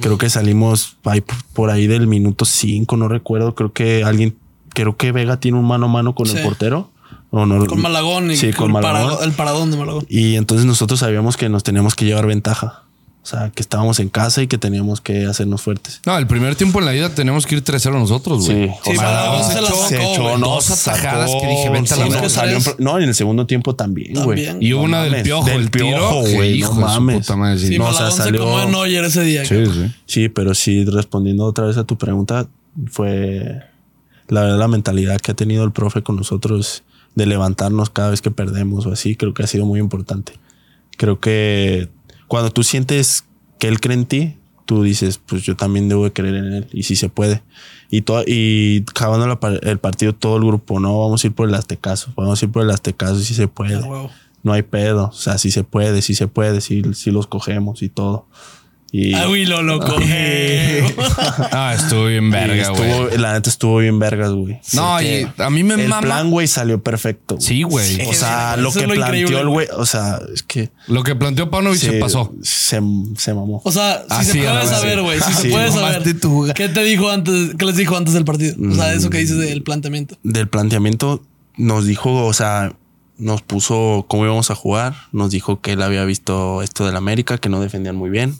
E: Creo que salimos ahí por ahí del minuto 5, no recuerdo, creo que alguien, creo que Vega tiene un mano a mano con
A: Sí.
E: el portero. O no,
A: Con Malagón y
E: Sí, con
A: el,
E: Malagón.
A: parado- el paradón de Malagón.
E: Y entonces nosotros sabíamos que nos teníamos que llevar ventaja. O sea, que estábamos en casa y que teníamos que hacernos fuertes.
D: No, el primer tiempo en la ida tenemos que ir 3-0 nosotros, güey.
E: Sí,
A: Sí,
E: o sea,
A: se la
E: echó-
A: sacó,
E: se echó,
D: Dos atajadas que dije, vente a la
E: no, salió en no, en el segundo tiempo también, güey.
A: También.
D: Y hubo
E: No
D: una del
E: mames,
D: piojo,
E: del
D: el
E: piojo, güey, no mames.
D: puta madre, sí.
A: Sí,
E: No, o sea,
A: se
E: salió-
A: a Neuer ese día.
D: Sí, sí.
E: Sí, pero sí, respondiendo otra vez a tu pregunta, fue la verdad la mentalidad que ha tenido el profe con nosotros de levantarnos cada vez que perdemos o así, creo que ha sido muy importante. Creo que cuando tú sientes que él cree en ti, tú dices, pues yo también debo de creer en él y si se puede. Y, todo, y acabando la el partido, todo el grupo, no, vamos a ir por el Aztecaso, vamos a ir por el Aztecaso y si se puede.
A: Ah.
E: No hay pedo, o sea, si se puede, si se puede, si los cogemos y todo. Y,
A: Ah, güey, lo loco.
D: Ah, estuvo bien verga, güey.
E: la neta estuvo bien vergas, güey.
D: No, y a mí me
E: el
D: mama-
E: plan, güey, salió perfecto. güey.
D: Sí, güey.
E: O sea, lo que
A: lo
E: planteó el güey, o sea, es que
D: Lo que planteó Paunovic se
E: se-
D: pasó.
E: Se, se mamó.
A: O sea, si
D: Así,
A: se puede saber, güey. Si se
E: Sí,
A: puede
B: mamaste
A: saber. ¿Qué te dijo antes? ¿Qué les dijo antes del partido? O sea, eso que dices del planteamiento.
E: Del planteamiento nos dijo, o sea, nos puso cómo íbamos a jugar. Nos dijo que él había visto esto del América, que no defendían muy bien.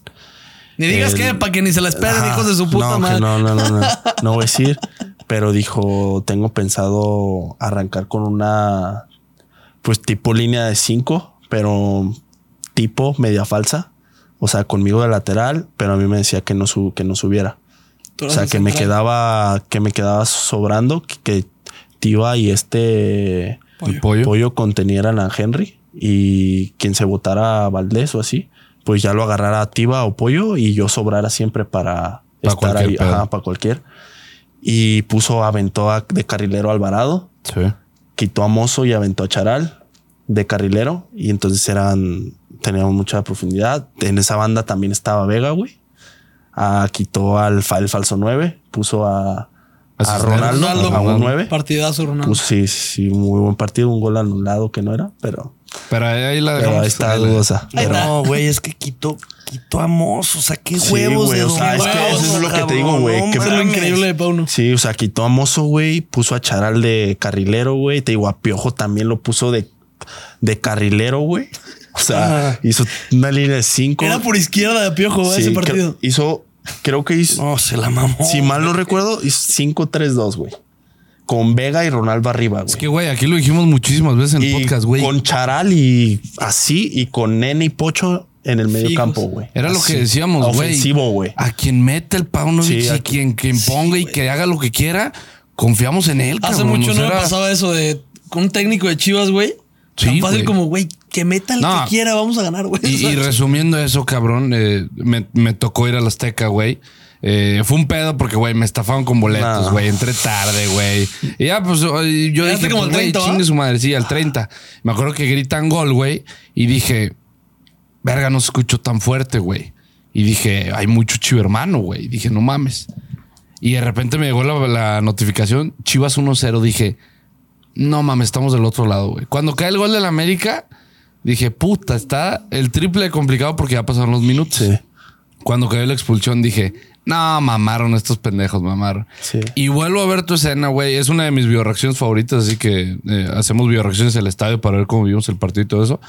A: Ni digas
E: El-
A: que para que ni se la esperen,
E: Ajá.
A: hijos de su puta
E: no,
A: madre.
E: No, no, no, no. No voy a decir. Pero dijo, tengo pensado arrancar con una pues tipo línea de 5, pero tipo media falsa. O sea, conmigo de lateral, pero a mí me decía que no, su- que no subiera. O sea, que me quedaba, que me quedaba sobrando, que, que Tiva y este
D: pollo.
E: pollo contenieran a Henry y quien se votara a Valdés o así, pues ya lo agarrara a Tiva o pollo y yo sobrara siempre para
D: Pa'
E: estar ahí, ajá, para cualquier. Y puso, aventó a- de carrilero a Alvarado,
D: Sí.
E: quitó a Mozo y aventó a Charal de carrilero y entonces eran teníamos mucha profundidad. En esa banda también estaba Vega, güey. Ah, quitó al el falso 9, puso a,
D: A.
E: Ronaldo,
A: Ronaldo.
E: a un 9.
A: Partidazo, Ronaldo.
E: Puso, sí, sí, muy buen partido, un gol anulado que no era, pero,
D: Pero ahí, la
E: pero
D: dejamos.
E: ahí está dudosa. Pero-.
C: No, güey, es que quitó, quitó a Mozo. O sea, qué
E: Sí,
C: huevos
E: güey,
C: de
E: o sea, es que eso es lo que te digo, güey,
C: no
E: que-
A: Eso es lo increíble de Pauno.
E: Sí, o sea, quitó a Mozo, güey, puso a Charal de carrilero, güey. Te digo, a Piojo también lo puso de, de carrilero, güey. O sea, hizo una línea de cinco.
A: Era por izquierda de Piojo
E: Sí,
A: ese partido.
E: hizo, creo que hizo,
C: No, se la mamó.
E: si mal no recuerdo, hizo 5-3-2, güey. Con Vega y Ronaldo arriba, güey.
D: Es que, güey, aquí lo dijimos muchísimas veces en el podcast, güey.
E: con Charal y así, y con Nene y Pocho en el medio campo, güey.
D: Era lo que decíamos, güey.
E: Ofensivo, güey.
D: A quien mete el Paunovic
E: Sí,
D: y
E: a-
D: quien, quien ponga y que haga lo que quiera, confiamos en él.
A: Hace
D: cabrón.
A: mucho no me pasaba eso de con un técnico de Chivas, güey.
D: Sí,
A: Tan fácil
D: güey.
A: como, güey, que meta el
D: No.
A: que quiera, vamos a ganar, güey.
D: Y resumiendo eso, cabrón, eh, me, me tocó ir a la Azteca, güey. Eh, fue un pedo porque, güey, me estafaron con boletos,
E: No.
D: güey. Entré tarde, güey. Y ya, pues, yo dije,
A: como
D: pues, güey,
A: 30, ¿va?
D: chingue su madre. Sí, al 30. Me acuerdo que gritan gol, güey. Y dije, verga, no se escuchó tan fuerte, güey. Y dije, hay mucho chivo hermano, güey. Dije, no mames. Y de repente me llegó la, la notificación, Chivas 1-0. Dije, no mames, estamos del otro lado, güey. Cuando cae el gol del América, dije, puta, está el triple de complicado porque ya pasaron los minutos.
E: Sí.
D: Cuando cayó la expulsión, dije, no, mamaron estos pendejos, mamaron.
E: Sí.
D: Y vuelvo a ver tu escena, güey. Es una de mis bioreacciones favoritas, así que eh, hacemos bioreacciones en el estadio para ver cómo vimos el partido y todo eso.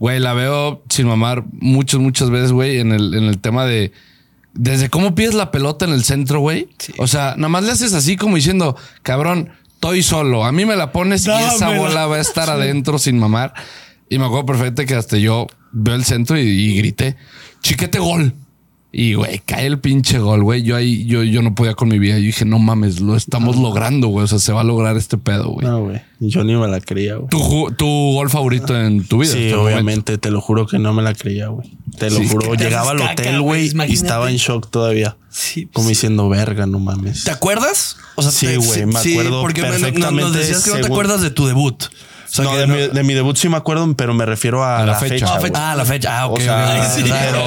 D: Güey, la veo sin mamar muchas, muchas veces, güey, en el, en el tema de. Desde cómo pides la pelota en el centro, güey. O sea, nada más le haces así como diciendo, cabrón, estoy solo. A mí me la pones y esa bola va a estar adentro sin mamar. Y me acuerdo perfecto que hasta yo veo el centro y, y grité, chiquete gol. Y, güey, cae el pinche gol, güey. Yo ahí, yo, yo no podía con mi vida. Yo dije, no mames, lo estamos logrando, güey. O sea, se va a lograr este pedo, güey.
E: No, güey. Yo ni me la creía, güey.
D: ¿Tu, tu gol favorito en tu vida?
E: Sí,
D: momento?
E: obviamente, te lo juro que no me la creía, güey. Te lo
D: Sí,
E: juro. Llegaba al hotel, güey, y estaba en shock todavía.
A: Sí,
E: Como
A: sí.
E: diciendo, verga, no mames.
C: ¿Te acuerdas? O
E: Sí,
C: te-
E: güey, me acuerdo
C: porque no- nos
E: perfectamente
C: decías que no te acuerdas de tu debut. O sea,
E: no,
C: que
E: de,
C: no-
E: Mi, de mi debut sí me acuerdo, pero me refiero a,
D: A la
E: la,
D: fecha.
E: fecha.
D: Ah.
C: Ah, la fecha. Ah, ok.
E: O sea,
C: ok,
E: sí,
C: ok.
E: pero-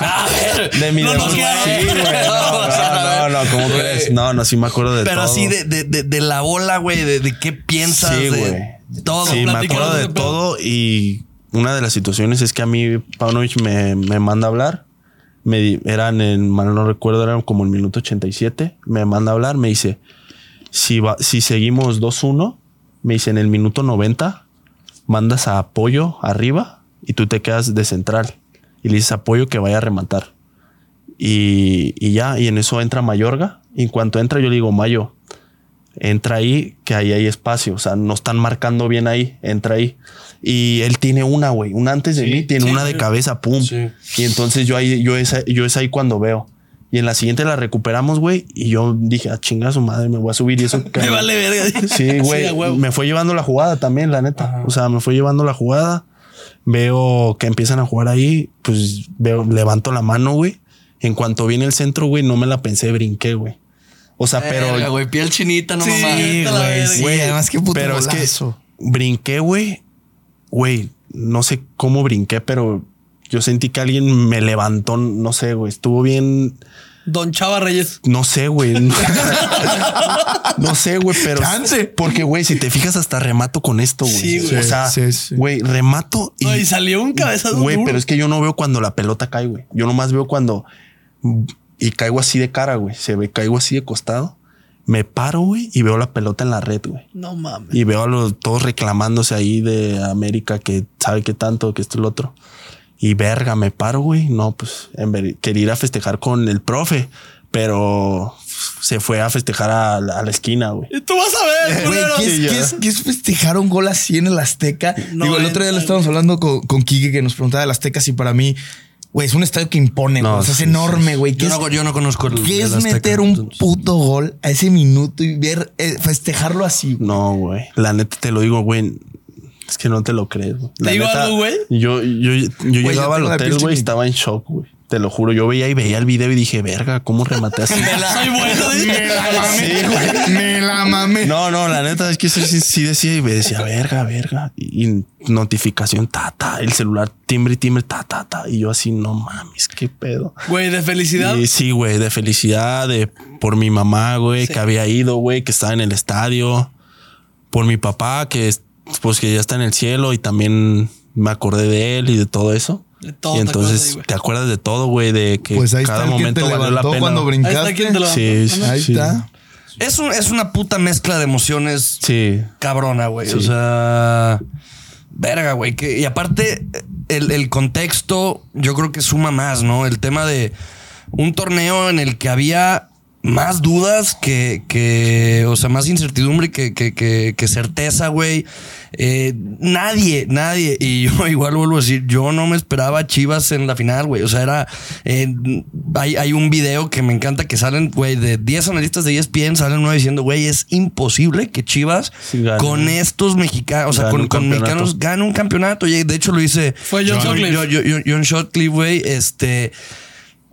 C: A ver,
E: De mi
A: No,
E: debut.
A: no, claro.
E: sí, güey. No, no, no, no, ¿cómo crees? No, no, sí me acuerdo de
C: Pero
E: todo.
C: así de, de, de, de la bola, güey, de, de qué piensas.
E: Sí,
C: de
E: güey.
C: Todo.
E: Sí, me acuerdo
A: de
E: todo y una de las situaciones es que a mí Paunovic me, me manda a hablar. Me, eran en, mal no recuerdo, eran como el minuto 87. Me manda a hablar, me dice, si, va, si seguimos 2-1, me dice, en el minuto 90, mandas a apoyo arriba y tú te quedas de central. Y le dices apoyo que vaya a rematar. Y, y ya, y en eso entra Mayorga. Y en cuanto entra, yo le digo, Mayo, entra ahí, que ahí hay espacio. O sea, no están marcando bien ahí, entra ahí. Y él tiene una, güey, una antes de mí, tiene una de cabeza, pum. Y entonces yo ahí, yo es, yo es ahí cuando veo. Y en la siguiente la recuperamos, güey. Y yo dije, a chinga su madre, me voy a subir y eso. que-
A: Me vale verga.
E: Sí, güey. me fue llevando la jugada también, la neta. O sea, me fue llevando la jugada. Veo que empiezan a jugar ahí. Pues veo, levanto la mano, güey. En cuanto viene el centro, güey, no me la pensé, brinqué, güey. O sea, pero.
C: Güey, piel chinita, no
A: Sí,
C: mames. Güey, además qué puto
E: pero es que brinqué, güey. Güey, no sé cómo brinqué, pero yo sentí que alguien me levantó. No sé, güey. Estuvo bien.
A: Don Chava Reyes.
E: No sé, güey. no sé, güey, pero.
C: Chance.
E: Porque, güey, si te fijas, hasta remato con esto, güey.
A: Sí, güey.
E: O sea,
B: Sí, sí.
E: güey, remato y.
A: No, y salió un cabezazo
E: Güey,
A: duro.
E: pero es que yo no veo cuando la pelota cae, güey. Yo nomás veo cuando. Y caigo así de cara, güey. Se ve, caigo así de costado. Me paro, güey, y veo la pelota en la red, güey.
A: No mames.
E: Y veo a los todos reclamándose ahí de América que sabe que tanto, que esto y lo otro. Y verga, me paro, güey. No, pues en ver- quería ir a festejar con el profe, pero se fue a festejar a, la- a la esquina, güey.
A: Y tú vas a ver,
B: Güey,
A: culero.
B: ¿qué, es,
E: Sí,
B: qué
E: ya.
B: es- qué es festejar un gol así en el Azteca?
A: No,
B: Digo, el otro día lo
A: güey.
B: estábamos hablando con, con Kike que nos preguntaba del Azteca si para mí, güey, es un estadio que impone,
E: No,
B: güey. O sea,
E: sí,
B: es enorme, güey. ¿Qué
C: Yo
B: es,
C: no, yo no conozco el.
B: qué es
C: Azteca,
B: meter un
C: entonces.
B: puto gol a ese minuto y ver, eh, festejarlo así, güey?
E: No, güey. La neta te lo digo, güey. Es que no te lo crees, güey. La
A: ¿Te digo
E: neta,
A: algo, güey?
E: Yo, yo, yo llegaba al
B: la
E: hotel, güey, estaba en shock, güey. Te lo juro, yo veía y veía el video y dije, verga, ¿cómo rematé así?
A: Soy bueno.
B: Me la mamé, Me la mamé.
E: No, no, la neta es que sí, sí, sí decía y me decía, verga, verga. Y, y notificación, ta, ta, el celular, timbre, timbre, ta, ta, ta. Y yo así, no mames, qué pedo.
A: Güey, de felicidad.
E: Y sí, güey, de felicidad, de por mi mamá, güey,
A: Sí.
E: que había ido, güey, que estaba en el estadio. Por mi papá, que es- pues que ya está en el cielo y también me acordé de él y de todo eso.
A: De todo
E: y
A: te
E: entonces
A: acuerdas ahí,
E: te acuerdas de todo, güey, de que
B: Pues ahí
E: cada
B: está que
E: momento
B: te
E: valió la pena.
B: cuando
A: Ahí
B: brincaste.
A: está quien te lo
E: Sí, sí,
B: Ahí
E: sí.
B: está.
C: Es, un- es una puta mezcla de emociones
E: Sí.
C: cabrona, güey.
E: Sí.
C: O sea, verga, güey. que- Y aparte, el, el contexto, yo creo que suma más, ¿no? El tema de un torneo en el que había más dudas que, que o sea, más incertidumbre que, que, que, que certeza, güey. Eh, nadie, nadie. Y yo igual vuelvo a decir, yo no me esperaba a Chivas en la final, güey. O sea, era. eh, hay, hay un video que me encanta que salen, güey, de 10 analistas de ESPN, salen uno diciendo, güey, es imposible que Chivas
E: Sí, gane.
C: con estos mexicanos, o sea, con, mexicanos gane un campeonato. Y de hecho lo hice.
A: Fue John Sutcliffe.
C: John, John- John Sutcliffe, güey. Este.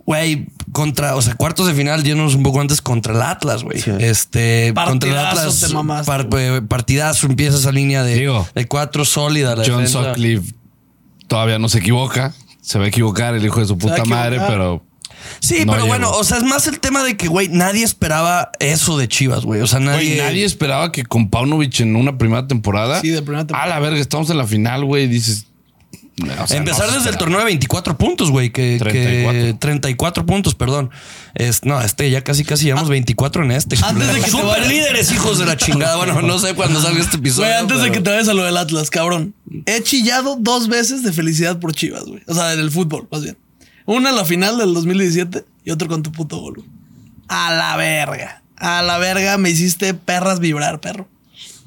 C: Güey, contra, o sea, cuartos de final, yéndonos un poco antes contra el Atlas, güey.
E: Sí.
C: Este, contra el Atlas,
A: te mamaste,
C: par- eh, partidazo, empieza esa línea de,
D: Digo,
C: de cuatro sólida. la
D: John
C: defensa.
D: Sutcliffe todavía no se equivoca. Se va a equivocar el hijo de su puta madre, pero
C: Sí,
D: No
C: pero
D: llegó.
C: bueno, o sea, es más el tema de que, güey, nadie esperaba eso de Chivas, güey. O sea, nadie.
D: Güey, nadie esperaba que con Paunovic en una primera temporada.
A: Sí, de primera temporada.
D: A la verga, estamos en la final, güey. Dices. O sea,
C: Empezar
D: no
C: desde el torneo de 24 puntos, güey. Que,
D: 34.
C: que 34 puntos, perdón. Es, no, este ya casi casi llevamos 24 en este.
A: Antes de que te
C: Super
A: vayas-
C: líderes, hijos de la chingada. Bueno, no sé cuándo salga este episodio.
A: Güey, antes de que te vayas a lo del Atlas, cabrón. He chillado dos veces de felicidad por Chivas, güey. O sea, en el fútbol, más bien. Una en la final del 2017 y otro con tu puto gol. A la verga. A la verga me hiciste perras vibrar, perro.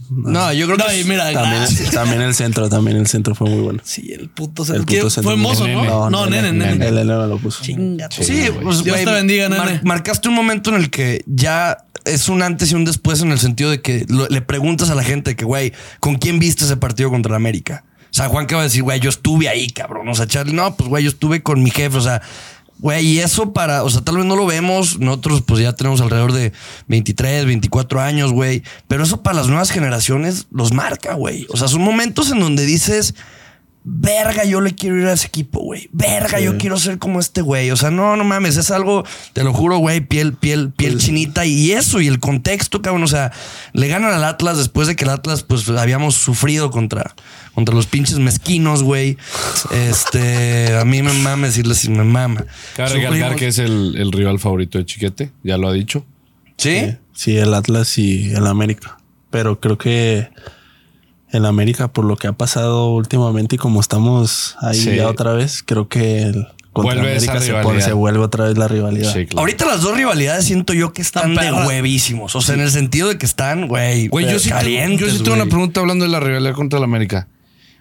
C: No, yo creo
A: No,
C: que.
A: mira,
E: También, el centro, también el centro fue muy bueno.
A: Sí, el puto
E: El
A: centro.
E: puto
A: ¿Qué?
E: centro.
A: Fue mozo,
D: Nene.
A: ¿no? No, nene, nene.
E: El nene lo puso.
A: Chinga.
C: Sí, pues,
A: Dios te bendiga, nene.
C: mar- marcaste un momento en el que ya es un antes y un después en el sentido de que lo- le preguntas a la gente que, güey, ¿con quién viste ese partido contra la América? O sea, Juan que va a decir, güey, yo estuve ahí, cabrón. O sea, Charlie, no, pues, güey, yo estuve con mi jefe. O sea, güey, y eso para, o sea, tal vez no lo vemos. Nosotros, pues ya tenemos alrededor de 23, 24 años, güey. Pero eso para las nuevas generaciones los marca, güey. O sea, son momentos en donde dices, verga, yo le quiero ir a ese equipo, güey. Verga, yo quiero ser como este güey. O sea, no, no mames, es algo, te lo juro, güey, piel, piel, piel chinita y eso y el contexto, cabrón. O sea, le ganan al Atlas después de que el Atlas, pues habíamos sufrido contra, contra los pinches mezquinos, güey. Este, a mí me mama decirles si me mama.
D: Cabe recalcar que es el, el rival favorito de Chiquete. Ya lo ha dicho.
C: ¿Sí?
E: Sí, el Atlas y el América. Pero creo que el América, por lo que ha pasado últimamente y como estamos ahí
D: Sí.
E: ya otra vez, creo que el contra
D: Vuelve
E: América se, pone- se vuelve otra vez la rivalidad.
D: Sí, claro.
C: Ahorita las dos rivalidades siento yo que están, de huevísimos. O sea, en el sentido de que están, güey,
D: Güey, yo sí, tengo,
C: calientes,
D: yo sí tengo una pregunta hablando de la rivalidad contra el América.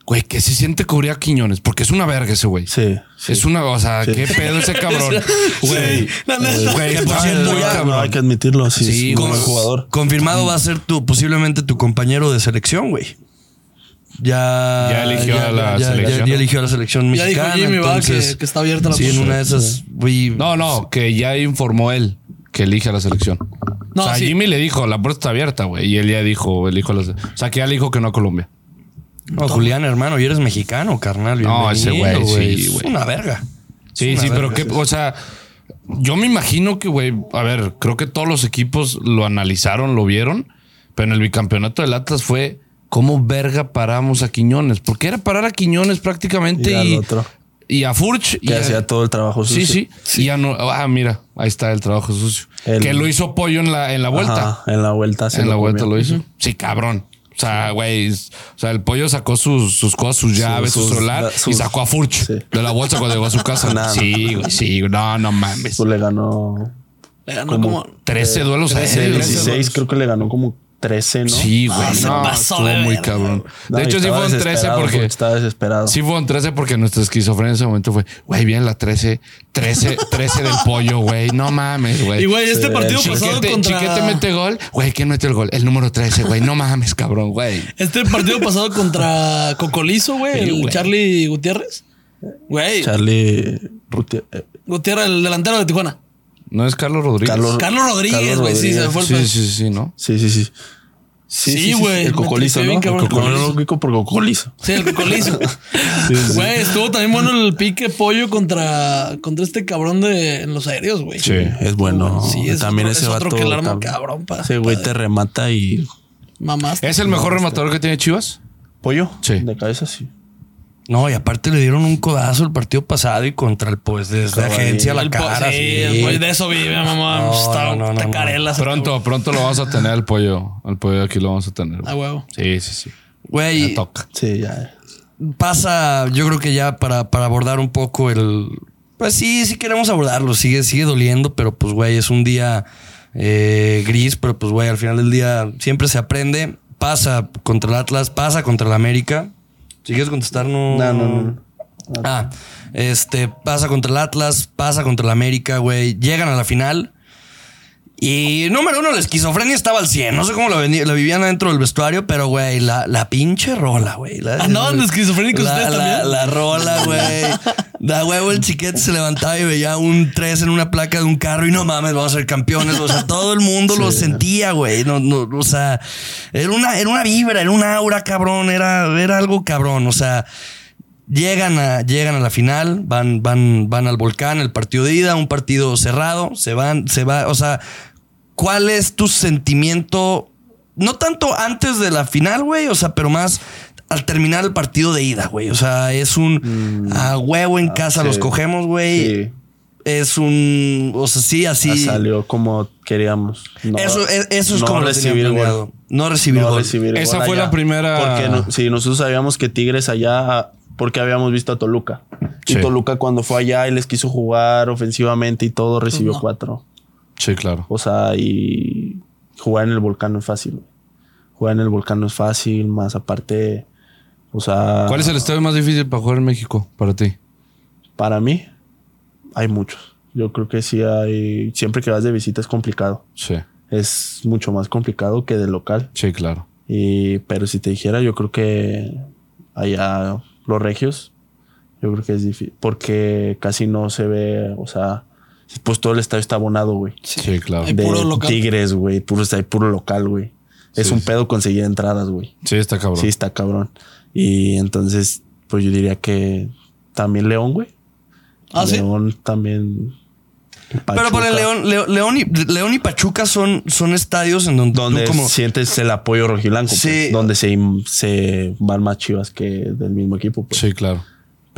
D: Güey, ¿qué se siente cubrir a Quiñones? Porque es una verga ese güey.
E: Sí. sí.
D: Es una, o sea,
E: Sí.
D: qué pedo ese cabrón. Güey. Güey,
C: Que
E: hay que admitirlo. Sí,
D: Sí,
E: es un buen jugador.
C: Confirmado va a ser tu, posiblemente tu compañero de selección, güey. Ya,
D: Ya eligió a la
C: ya-
D: selección.
C: Ya, ya eligió a la selección
A: Ya dijo
C: mexicana.
A: Jimmy, va,
C: entonces,
A: que, que está abierta la
C: Sí, en una de esas, güey.
D: No, no, que ya informó él que elige a la selección.
A: No,
D: o sea,
A: sí.
D: Jimmy le dijo, la puerta está abierta, güey. Y él ya dijo, elijo a la O sea, que ya le dijo que no a Colombia.
C: No, Julián, hermano, y eres mexicano, carnal.
D: No, ese güey, sí,
C: Es una verga.
D: Sí,
C: Es
D: sí,
C: una
D: pero
C: verga.
D: que, o sea, yo me imagino que, güey, a ver, creo que todos los equipos lo analizaron, lo vieron, pero en el bicampeonato del Atlas fue cómo verga paramos a Quiñones, porque era parar a Quiñones prácticamente
E: Y
D: y,
E: otro.
D: y a Furch. y
E: Que
D: a-
E: hacía todo el trabajo
D: Sí,
E: sucio.
D: sí, Y ya no, ah, mira, ahí está el trabajo sucio.
E: El-
D: que lo hizo Pollo en la, en la vuelta.
E: Ajá, en la vuelta. se
D: en la vuelta
E: comió.
D: lo hizo. Sí, cabrón. O sea, güey, o sea, el pollo sacó sus, sus cosas, sus llaves, su
E: sus-
D: celular
E: la-
D: y sacó a Furch
E: Sí.
D: de la bolsa cuando llegó a su casa.
E: Nada,
D: sí, güey, sí, güey, no, no mames.
E: Pues le ganó
A: Le ganó
E: Como
A: como.
D: 13 duelos
E: 13,
D: aéreos.
E: 16, creo que le ganó como 13, ¿no?
D: Sí, güey.
A: Ah,
D: no,
A: pasó
D: estuvo
A: de
D: muy cabrón.
E: No,
D: De hecho, sí
E: estaba
D: fueron 13
E: desesperado,
D: porque.
E: Estaba desesperado.
D: Sí fueron 13 porque nuestra esquizofrenia en ese momento fue, güey, bien la 13, 13, 13 del pollo, güey. No mames, güey.
A: Y güey, este
E: Sí.
A: partido pasado
D: Chiquete,
A: contra.
D: Chiquete mete gol. Güey, ¿quién mete el gol? El número 13, güey. No mames, cabrón, güey.
A: Este partido pasado contra Cocolizo, güey.
D: Sí,
A: el
D: güey.
A: Charlie Gutiérrez. Güey.
E: Charlie
A: Gutiérrez, el delantero de Tijuana.
D: ¿No es Carlos Rodríguez?
E: Carlos-
A: Carlos Rodríguez,
E: Carlos
A: güey. Sí, se fue el
D: Sí, sí, sí, sí, ¿no?
E: Sí, sí, sí.
A: Sí, güey,
E: El cocolizo, ¿no? El cocolizo. Por cocolizo.
A: Sí, el Cocolizo. Güey, estuvo también bueno el pique pollo contra, contra este cabrón de en los aéreos, güey.
D: Sí.
E: Es bueno.
A: Sí, es
E: También
A: otro-
E: ese
A: es otro
E: vato.
A: que el arma
E: cabrón. Ese güey te remata y.
A: Mamás.
D: ¿Es el mejor rematador que tiene Chivas?
E: ¿Pollo?
D: Sí.
E: De cabeza, sí.
C: No, y aparte le dieron un codazo el partido pasado y contra el pues desde
E: Caballo.
C: agencia la
A: El
C: cara.
A: sí,
C: sí.
A: el pollo de eso vive, mamá.
C: No,
A: Está
C: no, no, no, no.
A: carelas.
D: Pronto, pronto lo vamos a tener al pollo. Al pollo aquí lo vamos a tener.
A: A huevo.
D: Sí, sí, sí.
C: Güey,
D: Ya toca.
E: Sí, ya.
C: pasa, yo creo que ya para, para abordar un poco el. Pues sí, sí queremos abordarlo, sigue, sigue doliendo, pero pues, güey, es un día eh, gris, pero pues, güey, al final del día siempre se aprende. Pasa contra el Atlas, pasa contra el América. Si quieres contestar, no.
E: No, no, no.
C: Ah, este, pasa contra el Atlas, pasa contra el América, güey. Llegan a la final. Y número uno, la esquizofrenia estaba al 100. No sé cómo la, vivían adentro del vestuario, pero, güey, la, la pinche rola, güey.
A: ¿Andaban de esquizofrénicos
C: la,
A: ustedes
C: la-
A: también?
C: La rola, güey. Da huevo, el chiquete se levantaba y veía un 3 en una placa de un carro y no mames, vamos a ser campeones. O sea, todo el mundo lo sentía, güey. No, no, o sea, era una, era una vibra, era una aura, cabrón. Era, era algo cabrón. O sea, Llegan a, llegan a la final, van, van, van al volcán, el partido de ida, un partido cerrado, se van, se va, o sea, ¿cuál es tu sentimiento? No tanto antes de la final, güey, o sea, pero más al terminar el partido de ida, güey. O sea, es un a huevo en casa
E: Mm. sí.
C: los cogemos, güey.
E: Sí.
C: Es un, o sea, sí, así.
E: Ya salió como queríamos. No-
C: eso, es- eso es
E: no
C: como
E: recibir gol.
C: No recibir
E: No
C: gol.
E: recibir
D: Esa
E: gol
D: fue
E: allá.
D: la primera-
E: Porque no- sí, nosotros sabíamos que Tigres allá, porque habíamos visto a Toluca.
D: Sí.
E: Y Toluca cuando fue allá y les quiso jugar ofensivamente y todo, recibió
A: no.
E: cuatro.
D: Sí, claro.
E: O sea, y jugar en el volcán no es fácil. güey. Jugar en el volcán no es fácil, más aparte, o sea...
D: ¿Cuál es el estadio más difícil para jugar en México para ti?
E: Para mí, hay muchos. Yo creo que sí hay... Siempre que vas de visita es complicado.
D: Sí,
E: Es mucho más complicado que de local.
D: sí, claro.
E: Y, pero si te dijera, yo creo que allá los regios, yo creo que es difícil. Porque casi no se ve, o sea, pues todo el estadio está abonado, güey.
D: Sí, claro.
A: Hay
E: De
A: puro local.
E: Tigres, güey. Puro, hay puro local, güey. Es
D: Sí,
E: un
D: sí.
E: pedo conseguir entradas, güey.
D: Sí, está cabrón.
E: Sí, está cabrón. Y entonces, pues yo diría que también León, güey.
A: Ah, sí.
E: León también.
C: Pero por el
E: Pachuca,
C: León, Leo- León, y, León y Pachuca son, son estadios en donde, tú
E: Donde
C: como
E: sientes el apoyo rojiblanco.
C: Sí.
E: pues, donde se, se van más chivas que del mismo equipo. Pues.
D: Sí, claro.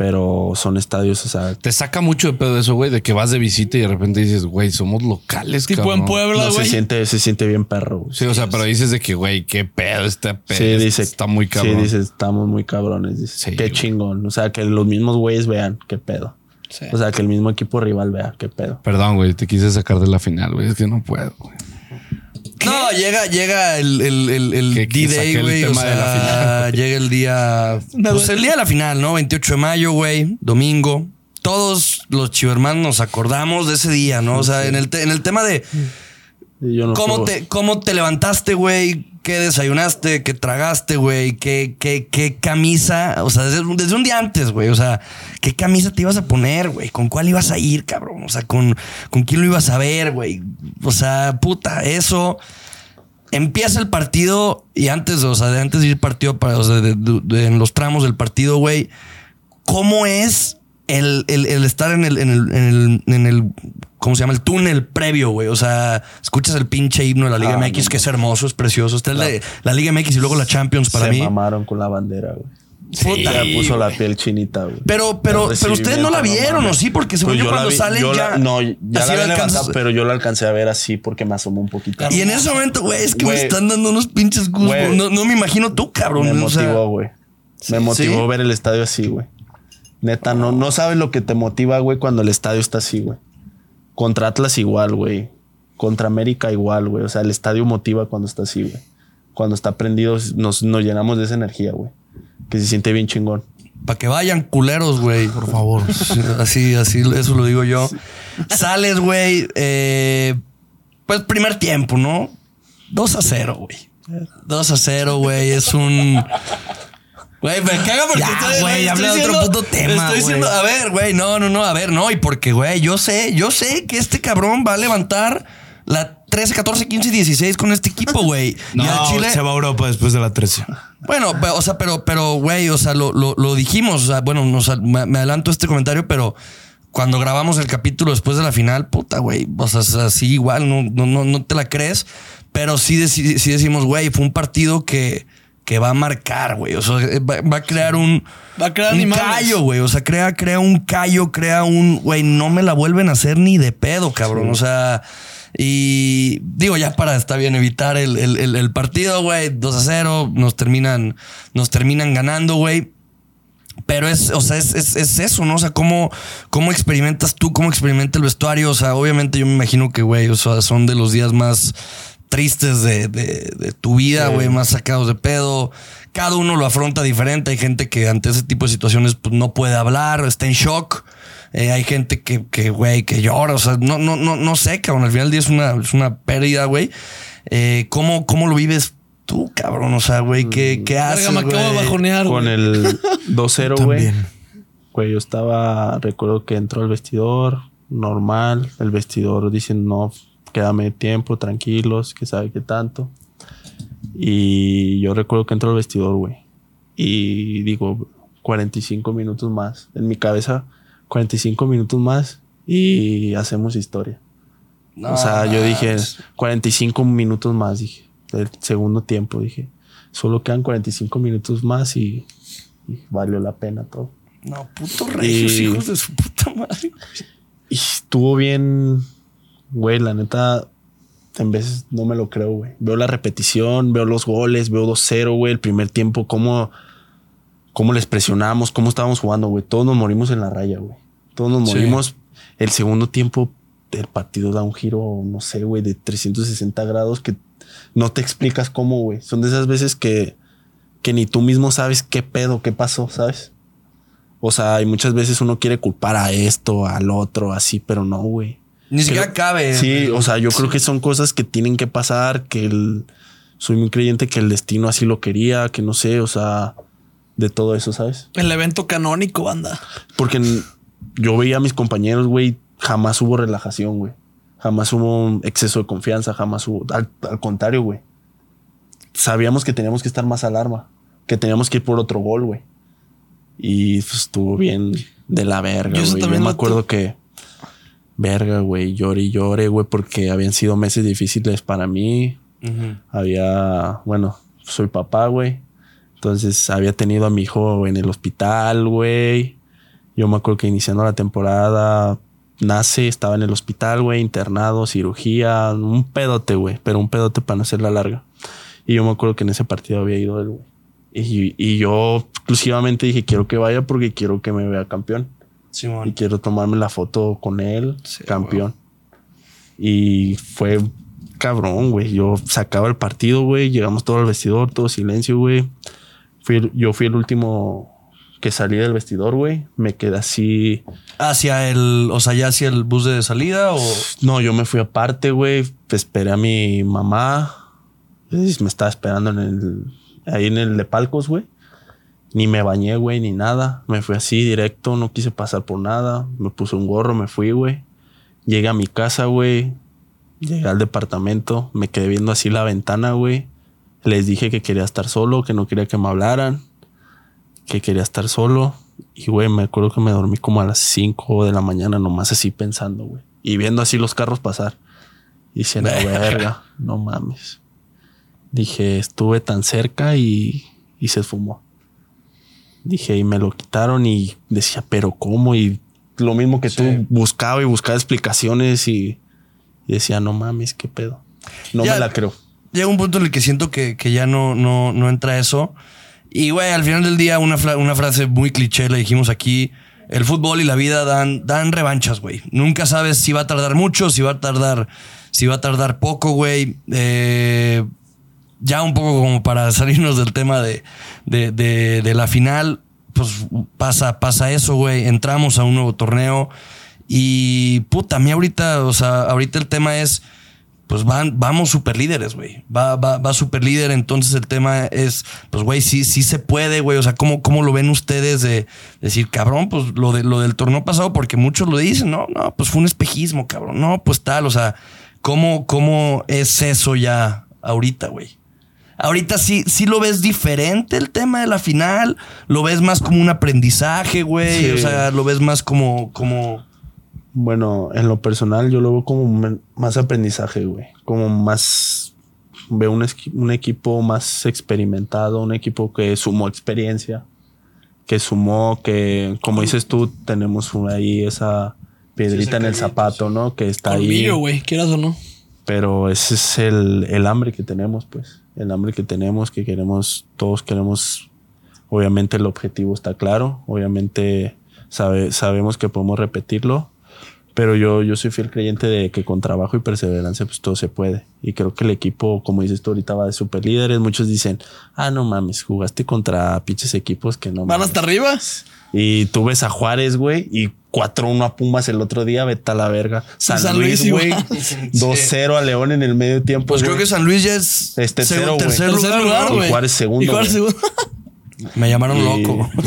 E: Pero son estadios, o sea,
D: Te saca mucho de pedo eso, güey, de que vas de visita y de repente dices, güey, somos locales,
A: Tipo
D: cabrón.
A: en Puebla,
E: no se
A: güey.
E: siente, se siente bien perro.
D: Sí, o sea, pero dices de que, güey, qué pedo este pedo.
E: Sí, dice.
D: Está muy cabrón.
E: Sí, dice, estamos muy cabrones. Dice,
D: Sí,
E: qué
D: güey.
E: chingón. O sea, que los mismos güeyes vean qué pedo.
A: Sí.
E: O sea, que el mismo equipo rival vea qué pedo.
D: Perdón, güey, te quise sacar de la final, güey. Es que no puedo, güey.
C: No, llega, llega el, el, el, el D-Day, güey. O sea, llega el día. Pues el día de la final, ¿no? 28 de mayo, güey. Domingo. Todos los chivermanos nos acordamos de ese día, ¿no? O sea, en el, te- en el tema de
E: Y yo no
C: cómo te, cómo te levantaste, güey. ¿Qué desayunaste? ¿Qué tragaste, güey? ¿Qué, qué, qué camisa? O sea, desde, desde un día antes, güey. O sea, ¿qué camisa te ibas a poner, güey? ¿Con cuál ibas a ir, cabrón? O sea, ¿con, con quién lo ibas a ver, güey? O sea, puta, eso. Empieza el partido y antes, o sea, de antes de ir partido, para, o sea, en los tramos del partido, güey, ¿cómo es el, el- el estar en el, en el, en el, en el- ¿cómo se llama? El túnel previo, güey. O sea, escuchas el pinche himno de la Liga
E: Ah,
C: MX,
E: no
C: que es hermoso, es precioso. Está de la Liga MX y luego la Champions para
E: se
C: mí.
E: mamaron con la bandera, güey.
C: Puta.
E: Ya puso la piel chinita, güey.
C: Pero, pero, pero ustedes no la vieron, ¿o sí? Porque según
E: Pues
C: yo, cuando
E: vi-
C: salen
E: yo la-
C: ya.
E: no, ya la había levantado, pero yo la alcancé a ver así porque me asomó un poquito.
C: Y en ese momento, güey, es que me están dando unos pinches gustos. No, no me imagino tú, cabrón.
E: Me
C: o sea,
E: motivó, güey. Me motivó
C: ¿Sí?
E: ver el estadio así, güey. Neta, no, no sabes lo que te motiva, güey, cuando el estadio está así, güey. Contra Atlas igual, güey. Contra América igual, güey. O sea, el estadio motiva cuando está así, güey. Cuando está prendido, nos, nos llenamos de esa energía, güey. Que se siente bien chingón.
C: Para que vayan culeros, güey. Por favor. Así, así, eso lo digo yo. Sales, güey. eh, pues primer tiempo, ¿no? 2 a 0, güey. 2 a 0, güey. Es un. Güey, me caga porque
B: Ya,
C: estoy-
B: güey, habla de otro puto tema,
C: Estoy diciendo, a ver, güey, no, no, no, a ver, no. Y porque, güey, yo sé, yo sé que este cabrón va a levantar la 13, 14, 15 y 16 con este equipo, güey.
B: No,
C: y al Chile.
B: se va a Europa después de la 13.
C: Bueno, o sea, pero, pero, güey, o sea, lo, lo, lo dijimos. O sea, bueno, nos- me, me adelanto este comentario, pero cuando grabamos el capítulo después de la final, puta, güey. O sea, es así igual, no, no, no, no te la crees. Pero sí, sí decimos, güey, fue un partido que, que va a marcar, güey. O sea, va, va a crear un.
A: Va a crear
C: un
A: animales.
C: callo, güey. O sea, crea, crea un callo, crea un. Güey, no me la vuelven a hacer ni de pedo, cabrón. O sea. Y digo, ya para, está bien, evitar el, el- el- el partido, güey. 2 a 0. Nos terminan, nos terminan ganando, güey. Pero es, o sea, es, es- es eso, ¿no? O sea, ¿cómo, ¿cómo experimentas tú? ¿Cómo experimenta el vestuario? O sea, obviamente yo me imagino que, güey, o sea, son de los días más tristes de, de- de tu vida, güey, más sacados de pedo. Cada uno lo afronta diferente. Hay gente que ante ese tipo de situaciones pues, no puede hablar, está en shock. Eh, hay gente que, que, güey, que llora. O sea, no, no, no, no sé, cabrón. Al final del día es una, es una pérdida, güey. Eh, ¿cómo, ¿Cómo lo vives tú, cabrón? O sea, güey, ¿qué, qué haces,
A: Verga, me acabo de
C: güey?
A: bajonear,
E: Con el 2-0, güey. Güey, yo estaba, recuerdo que entró al vestidor, normal. El vestidor dicen, no, quédame tiempo, tranquilos, que sabe qué tanto. Y yo recuerdo que entró al vestidor, güey. Y digo, 45 minutos más. En mi cabeza, 45 minutos más y hacemos historia.
C: No,
E: o sea, yo dije,
C: mames.
E: 45 minutos más, dije. Del segundo tiempo, dije. Solo quedan 45 minutos más y, y valió la pena todo.
C: No, puto regios, hijos de su puta madre.
E: Y estuvo bien, güey, la neta, en veces no me lo creo, güey. Veo la repetición, veo los goles, veo 2-0, güey, el primer tiempo, cómo, cómo les presionamos, cómo estábamos jugando, güey. Todos nos morimos en la raya, güey. Todos nos
C: Sí.
E: morimos. El segundo tiempo, el partido da un giro, no sé, güey, de 360 grados que no te explicas cómo, güey. Son de esas veces que, que ni tú mismo sabes qué pedo, qué pasó, ¿sabes? O sea, hay muchas veces uno quiere culpar a esto, al otro, así, pero no, güey.
C: Ni siquiera
E: Creo-
C: cabe.
E: Sí, o sea, yo creo que son cosas que tienen que pasar, que el, soy muy creyente que el destino así lo quería, que no sé, o sea, de todo eso, ¿sabes?
A: El evento canónico, banda.
E: Porque yo veía a mis compañeros, güey, jamás hubo relajación, güey. Jamás hubo un exceso de confianza, jamás hubo, al, al contrario, güey. Sabíamos que teníamos que estar más alarma, que teníamos que ir por otro gol, güey. Y pues, estuvo bien de la verga,
A: Yo eso
E: güey. Yo
A: también
E: me acuerdo que, verga, güey, lloré y lloré, güey, porque habían sido meses difíciles para mí. Había, bueno, soy papá, güey. Entonces había tenido a mi hijo en el hospital, güey. Yo me acuerdo que iniciando la temporada nace, estaba en el hospital, güey, internado, cirugía, un pedote, güey, pero un pedote para no hacerla larga. Y yo me acuerdo que en ese partido había ido él, güey. Y, y yo exclusivamente dije, quiero que vaya porque quiero que me vea campeón. Y quiero tomarme la foto con él,
C: Sí,
E: campeón. Y fue cabrón, güey. Yo sacaba el partido, güey. Llegamos todo al vestidor, todo silencio, güey. Fui yo fui el último que salí del vestidor, güey. Me quedé así.
C: Hacia el, o sea, ya hacia el bus de salida o.
E: No, yo me fui aparte, güey. Esperé a mi mamá. Me estaba esperando en el. Ahí en el de palcos, güey. Ni me bañé, güey, ni nada. Me fui así directo, no quise pasar por nada. Me puse un gorro, me fui, güey. Llegué a mi casa, güey. Llegué al departamento. Me quedé viendo así la ventana, güey. Les dije que quería estar solo, que no quería que me hablaran. Que quería estar solo. Y, güey, me acuerdo que me dormí como a las 5 de la mañana, nomás así pensando, güey. Y viendo así los carros pasar. Y diciendo, verga, no mames. Dije, estuve tan cerca y, y se esfumó. Dije, y me lo quitaron y decía, pero ¿cómo? Y lo mismo que tú buscaba y buscaba explicaciones y, y decía, no mames, qué pedo. No
C: Ya-
E: me la creo.
C: Llega un punto en el que siento que, que ya no, no, no entra eso. Y, güey, al final del día, una, una frase muy cliché, la dijimos aquí. El fútbol y la vida dan, dan revanchas, güey. Nunca sabes si va a tardar mucho, si va a tardar sí va a tardar poco, güey. Eh, ya un poco como para salirnos del tema de, de, de- de la final, pues pasa, pasa eso, güey. Entramos a un nuevo torneo y puta, a mí ahorita, o sea, ahorita el tema es, pues van, vamos super líderes, güey. Va, va, va super líder, entonces el tema es, pues güey, sí, sí se puede, güey. O sea, ¿cómo, ¿cómo lo ven ustedes de decir, cabrón, pues lo, de, lo del torneo pasado? Porque muchos lo dicen, no, no, pues fue un espejismo, cabrón. No, pues tal, o sea, ¿cómo, cómo es eso ya ahorita, güey? Ahorita sí, sí lo ves diferente el tema de la final. Lo ves más como un aprendizaje, güey.
E: Sí.
C: O sea, lo ves más como, como.
E: Bueno, en lo personal yo lo veo como más aprendizaje, güey. Como más... Veo un, un equipo más experimentado, un equipo que sumó experiencia, que sumó que, como dices tú, tenemos ahí esa piedrita en el zapato, ¿no? Que está ahí.
A: Colmillo, güey, quieras o no.
E: Pero ese es el, el hambre que tenemos, pues. El hambre que tenemos, que queremos, todos queremos. Obviamente el objetivo está claro. Obviamente sabe- sabemos que podemos repetirlo. Pero yo, yo soy fiel creyente de que con trabajo y perseverancia, pues todo se puede. Y creo que el equipo, como dices tú, ahorita va de super líderes. Muchos dicen, ah, no mames, jugaste contra pinches equipos que no
A: Van
E: mames".
A: hasta arriba.
E: Y tú ves a Juárez, güey, y 4-1 a Pumas el otro día, vete a la verga. San,
A: San
E: Luis, güey,
A: igual.
E: 2-0 a León en el medio tiempo.
C: Pues creo que San Luis ya es.
E: Es tercero,
C: seg-
E: güey.
C: tercer
A: Tercer
C: lugar,
A: güey.
E: Juárez segundo,
A: Y Juárez segundo.
C: Me llamaron
E: Y-
C: loco.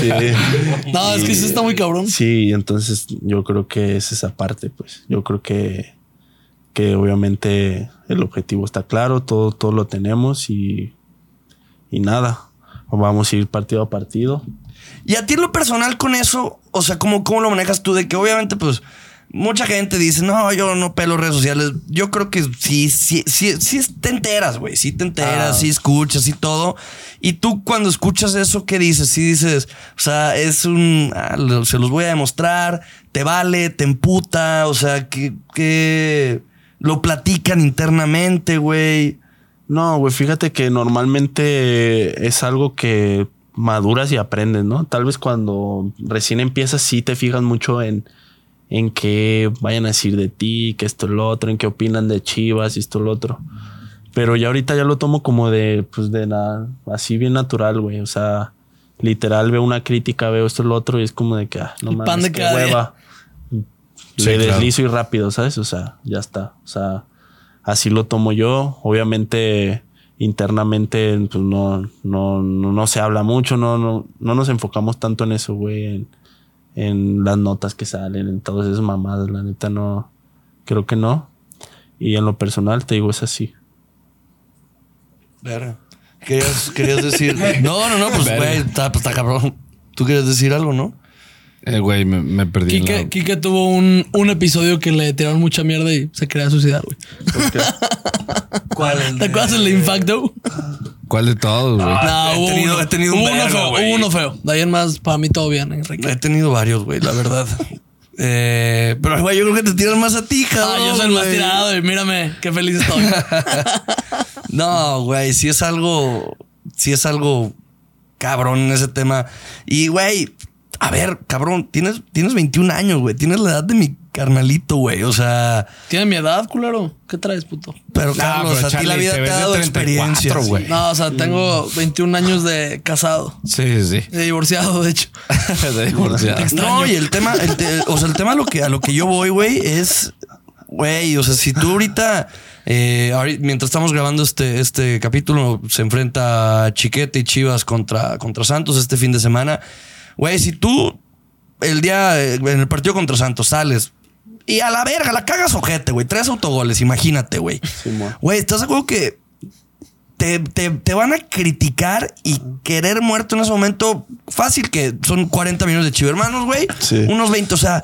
E: Sí.
A: No, es que eso está muy cabrón.
E: Sí, entonces yo creo que es esa parte, pues. Yo creo que, que obviamente el objetivo está claro, todo, todo lo tenemos y, y nada. Vamos a ir partido a partido.
C: Y a ti en lo personal con eso, o sea, ¿cómo, ¿cómo lo manejas tú? De que obviamente, pues, mucha gente dice, no, yo no pelo redes sociales. Yo creo que sí, sí, sí, sí te enteras, güey. Sí te enteras,
E: Ah.
C: sí escuchas y todo. Y tú cuando escuchas eso, ¿qué dices? Sí dices, o sea, es un... ah, se los voy a demostrar, te vale, te emputa, o sea, que... que lo platican internamente, güey.
E: No, güey, fíjate que normalmente es algo que maduras y aprendes, ¿no? Tal vez cuando recién empiezas sí te fijas mucho en, en qué vayan a decir de ti, que esto, lo otro, en qué opinan de Chivas y esto, lo otro. Pero ya ahorita ya lo tomo como de, pues de nada, así bien natural, güey. O sea, literal veo una crítica, veo esto, lo otro y es como de que, ah, no
A: El
E: mames, qué hueva.
D: Sí,
E: Le
D: claro.
E: deslizo y rápido, ¿sabes? O sea, ya está. O sea, así lo tomo yo. Obviamente, internamente, pues no, no, no, no se habla mucho, no, no, no nos enfocamos tanto en eso, güey. En, en las notas que salen, en todas esas mamadas, la neta no, creo que no. Y en lo personal, te digo, es así.
C: Verga. Querías, querías decir. No, no, no, pues güey, está, pues, está cabrón. Tú querías decir algo, ¿no?
D: Eh, güey, me, me perdí. la-
A: Quique tuvo un, un episodio que le tiraron mucha mierda y se quería suicidar, güey.
C: ¿Cuál?
A: ¿Te acuerdas el de Infacto?
D: ¿Cuál de todos, güey?
A: No,
C: he
A: hubo
C: tenido-
A: uno,
C: he tenido un
A: uno feo,
C: güey.
A: hubo uno feo. De ahí en más, para mí todo bien, Enrique.
C: He tenido varios, güey, la verdad. Eh, pero, güey, yo creo que te tiran más a ti,
A: Ah,
C: cabrón.
A: yo soy el más tirado y mírame, qué feliz estoy.
C: No, güey, sí es algo. Sí es algo cabrón en ese tema. Y, güey, a ver, cabrón, tienes, tienes 21 años, güey. Tienes la edad de mi carnalito, güey. O sea,
A: Tiene mi edad, culero. ¿Qué traes, puto?
C: pero Carlos,
D: pero
C: a ti la vida
D: te
C: ha
D: de
C: dado
D: 34,
C: experiencias.
D: güey.
A: No, o sea, tengo 21 años de casado.
D: Sí, sí.
A: De divorciado, de hecho.
D: De divorciado.
C: No, y el tema, el te- o sea, el tema a lo que, a lo que yo voy, güey, es, güey, o sea, si tú ahorita, eh, mientras estamos grabando este, este capítulo, se enfrenta Chiquete y Chivas contra, contra Santos este fin de semana. Güey, si tú el día, en el partido contra Santos sales y a la verga, la cagas ojete, güey, tres autogoles, imagínate, güey. Güey, ¿estás de acuerdo que te, te- te van a criticar y querer muerto en ese momento? Fácil que son 40 millones de chivermanos, güey.
E: Sí.
C: Unos 20, o sea.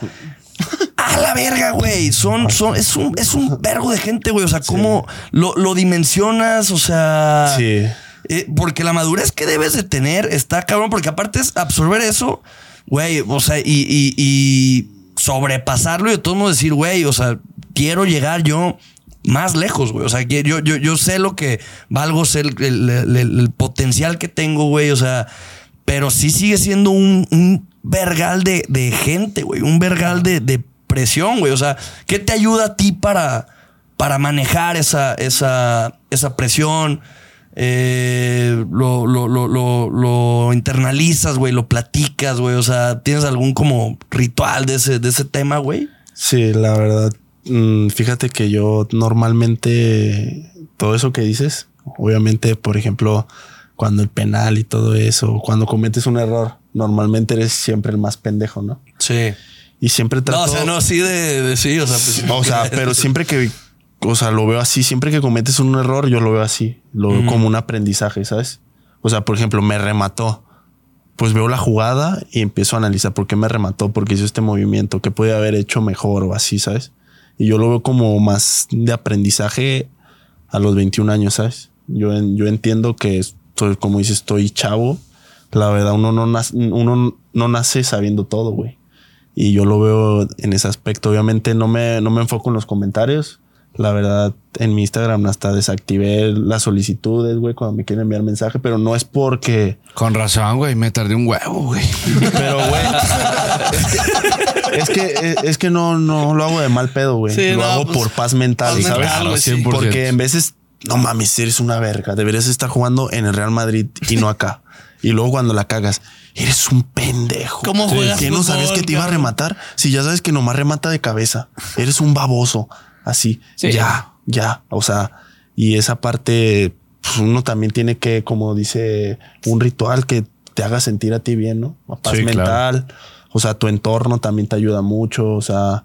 C: A la verga, güey. Son, son, es un, es un vergo de gente, güey. O sea, ¿cómo lo, lo dimensionas? O sea.
E: Sí.
C: Eh, porque la madurez que debes de tener está cabrón, porque aparte es absorber eso, güey, o sea, y, y- y sobrepasarlo y de todos modos decir, güey, o sea, quiero llegar yo más lejos, güey. O sea, yo, yo, yo sé lo que valgo, sé el, el- el- el potencial que tengo, güey, o sea, pero sí sigue siendo un, un vergal de, de gente, güey, un vergal de, de presión, güey? O sea, ¿qué te ayuda a ti para, para manejar esa, esa, esa presión? Eh, lo, lo, lo, lo, internalizas, güey, lo platicas, güey. O sea, ¿tienes algún como ritual de ese, de ese tema, güey?
E: Sí, la verdad. mm, Fíjate que yo normalmente todo eso que dices, obviamente, por ejemplo, cuando el penal y todo eso, cuando cometes un error, normalmente eres siempre el más pendejo, ¿no?
C: Sí.
E: Y siempre trato.
C: No, o sea, no, sí de, de sí, o sea, pues,
E: O sea, pero siempre que, o sea, lo veo así, siempre que cometes un error, yo lo veo así, lo veo como un aprendizaje, ¿sabes? O sea, por ejemplo, me remató. Pues veo la jugada y empiezo a analizar por qué me remató, por qué hizo este movimiento, qué puede haber hecho mejor o así, ¿sabes? Y yo lo veo como más de aprendizaje a los 21 años, ¿sabes? Yo, yo entiendo que estoy, como dices, estoy chavo. La verdad, uno no, nace, uno no nace sabiendo todo, güey. Y yo lo veo en ese aspecto. Obviamente no me, no me enfoco en los comentarios. La verdad, en mi Instagram hasta desactivé las solicitudes, güey, cuando me quieren enviar mensaje, pero no es porque...
D: Con razón, güey. Me tardé un huevo, güey.
E: Pero, güey, es que, es que, es que no, no lo hago de mal pedo, güey.
A: Sí,
E: lo
A: no,
E: hago
A: pues,
E: por paz mental,
A: paz
E: ¿sabes?
A: mental, güey, sí.
D: 100%.
E: Porque en veces, no mames, eres una verga. Deberías estar jugando en el Real Madrid y no acá. Y luego cuando la cagas, eres un pendejo.
A: ¿Cómo juegas
E: ¿Qué no sabías que te iba a rematar? Si ya sabes que nomás remata de cabeza. Eres un baboso. Así.
D: Sí.
E: Ya, ya. O sea, y esa parte, pues, uno también tiene que, como dice, un ritual que te haga sentir a ti bien, ¿no? A paz
D: Sí, claro.
E: mental. O sea, tu entorno también te ayuda mucho. O sea,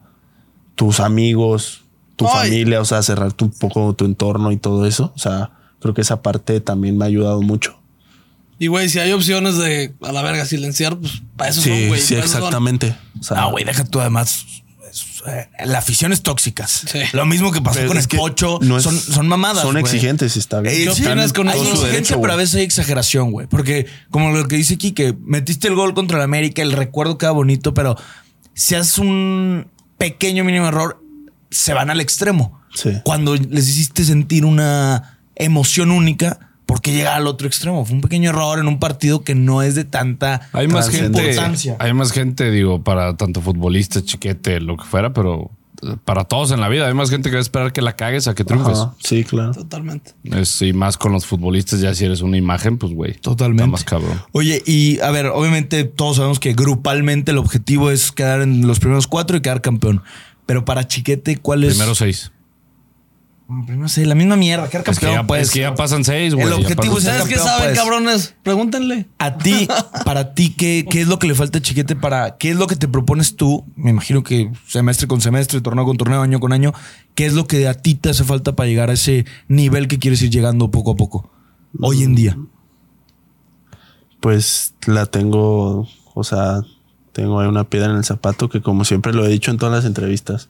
E: tus amigos, tu
A: Ay.
E: familia, o sea, cerrarte un poco tu entorno y todo eso. O sea, creo que esa parte también me ha ayudado mucho.
A: Y güey, si hay opciones de a la verga silenciar, pues para eso son,
E: Sí,
A: güey.
E: sí,
A: son.
E: exactamente. O sea,
B: No, güey, deja tú además. Eh, la afición es tóxica.
A: Sí.
B: Lo mismo que pasó
E: pero
B: con
E: es
B: el
E: que
B: pocho.
E: no es-
B: son, son mamadas.
E: Son
B: güey.
E: exigentes, está bien.
B: Eh,
A: ¿Qué
B: sí,
A: opinas con
B: hay exigencia,
E: derecho,
B: pero a veces hay exageración, güey. Porque, como lo que dice aquí, que metiste el gol contra el América, el recuerdo queda bonito, pero si haces un pequeño mínimo error, se van al extremo.
E: Sí.
B: Cuando les hiciste sentir una emoción única, ¿por qué llegar al otro extremo? Fue un pequeño error en un partido que no es de tanta
D: Hay más gente.
B: importancia.
D: Hay más gente, digo, para tanto futbolistas, chiquete, lo que fuera, pero eh, para todos en la vida. Hay más gente que va a esperar que la cagues a que triunfes.
E: Ajá, sí, claro.
A: Totalmente.
D: Es, y más con los futbolistas, ya si eres una imagen, pues güey.
B: Totalmente.
D: Está más cabrón.
B: Oye, y a ver, obviamente todos sabemos que grupalmente el objetivo es quedar en los primeros cuatro y quedar campeón. Pero para Chiquete, ¿cuál es?
D: Primero seis.
B: Primero seis, la misma mierda, quedar
D: Es que,
B: campeón,
D: ya,
B: pues.
D: es que ya pasan seis, güey.
B: El objetivo
D: pasan
B: es-
A: ¿Ustedes qué saben,
B: pues.
A: cabrones? Pregúntenle.
B: A ti, para ti, ¿qué, ¿qué es lo que le falta a Chiquete para qué es lo que te propones tú? Me imagino que semestre con semestre, torneo con torneo, año con año. ¿Qué es lo que a ti te hace falta para llegar a ese nivel que quieres ir llegando poco a poco? Hoy en día.
E: Pues la tengo, o sea, tengo ahí una piedra en el zapato que como siempre lo he dicho en todas las entrevistas,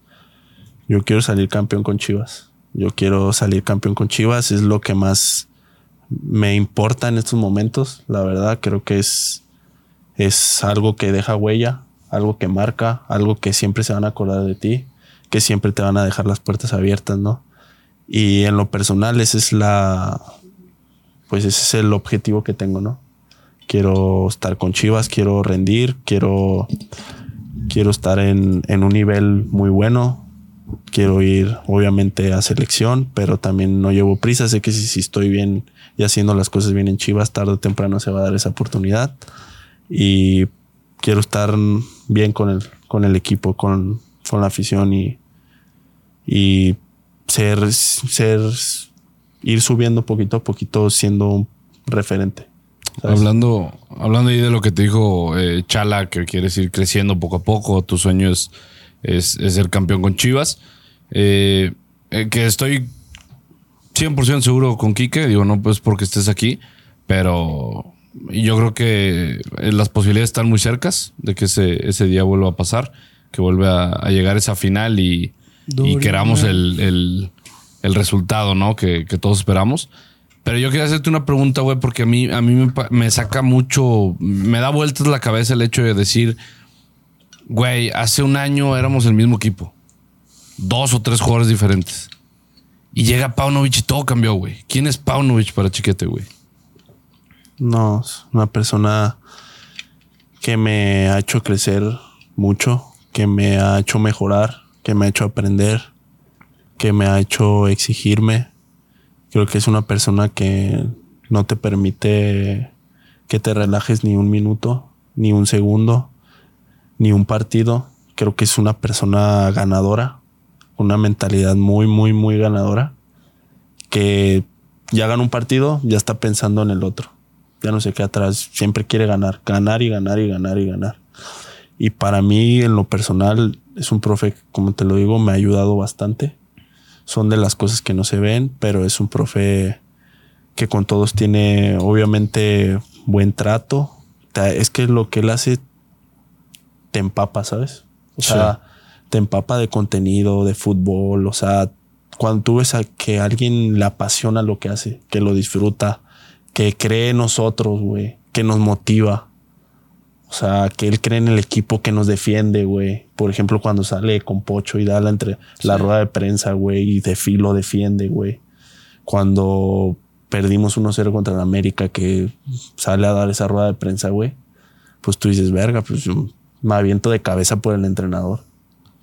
E: yo quiero salir campeón con Chivas. Yo quiero salir campeón con Chivas, es lo que más me importa en estos momentos, la verdad, creo que es, es algo que deja huella, algo que marca, algo que siempre se van a acordar de ti, que siempre te van a dejar las puertas abiertas, ¿no? Y en lo personal, esa es la, pues ese es el objetivo que tengo, ¿no? Quiero estar con Chivas, quiero rendir, quiero, quiero estar en, en un nivel muy bueno. Quiero ir, obviamente, a selección, pero también no llevo prisa. Sé que si, si estoy bien y haciendo las cosas bien en Chivas, tarde o temprano se va a dar esa oportunidad. Y quiero estar bien con el, con el equipo, con, con la afición y, y ser, ser, ir subiendo poquito a poquito siendo un referente.
D: Hablando, hablando ahí de lo que te dijo eh, Chala, que quieres ir creciendo poco a poco, tu sueño es, es, es ser campeón con Chivas. Eh, eh, que estoy 100% seguro con Quique, digo, no pues porque estés aquí, pero yo creo que eh, las posibilidades están muy cercas de que ese, ese día vuelva a pasar, que vuelva a, a llegar esa final y, y queramos el, el- el resultado, ¿no? Que, que todos esperamos. Pero yo quería hacerte una pregunta, güey, porque a mí, a mí me, me saca mucho, me da vueltas la cabeza el hecho de decir, güey, hace un año éramos el mismo equipo. Dos o tres jugadores diferentes. Y llega Paunovic y todo cambió, güey. ¿Quién es Paunovic para Chiquete, güey?
E: No, es una persona que me ha hecho crecer mucho, que me ha hecho mejorar, que me ha hecho aprender, que me ha hecho exigirme. Creo que es una persona que no te permite que te relajes ni un minuto, ni un segundo, ni un partido. Creo que es una persona ganadora, una mentalidad muy, muy, muy ganadora, que ya gana un partido, ya está pensando en el otro. Ya no se queda atrás, siempre quiere ganar, ganar y ganar y ganar y ganar. Y para mí, en lo personal, es un profe, como te lo digo, me ha ayudado bastante. Son de las cosas que no se ven, pero es un profe que con todos tiene, obviamente, buen trato. Es que lo que él hace te empapa, ¿sabes? O sea, te empapa de contenido, de fútbol. O sea, cuando tú ves a que alguien le apasiona lo que hace, que lo disfruta, que cree en nosotros, güey, que nos motiva. O sea, que él cree en el equipo que nos defiende, güey. Por ejemplo, cuando sale con Pocho y da la, entre, la rueda de prensa, güey, y de filo defiende, güey. Cuando perdimos 1-0 contra el América, que sale a dar esa rueda de prensa, güey. Pues tú dices, verga, pues yo me aviento de cabeza por el entrenador.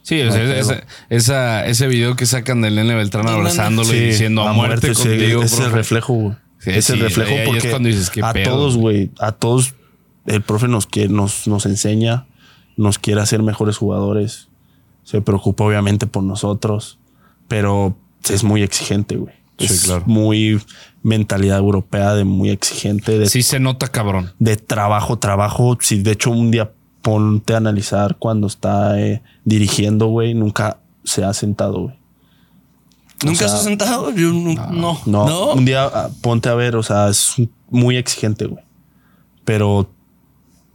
D: Sí, o sea, ese, esa- ese video que sacan del Nene Beltrán abrazándolo y diciendo a muerte,
E: sí,
D: contigo.
E: Es el
D: profe".
E: reflejo, güey.
D: Sí,
E: es el
D: sí,
E: reflejo
D: es
E: porque
D: cuando dices, "¿Qué
E: a
D: pedo,
E: todos, güey, a todos el profe nos quiere, nos, nos enseña, nos quiere hacer mejores jugadores. Se preocupa obviamente por nosotros, pero es muy exigente, güey.
D: Sí,
E: es
D: claro.
E: muy mentalidad europea de muy exigente, de,
D: Sí se nota cabrón.
E: de trabajo, trabajo. Si de hecho un día ponte a analizar cuando está eh, dirigiendo, güey, nunca se ha sentado, güey.
C: ¿Nunca
E: O sea,
C: has sentado? Yo nu- no.
E: No, un día ah, ponte a ver, o sea, es muy exigente, güey. Pero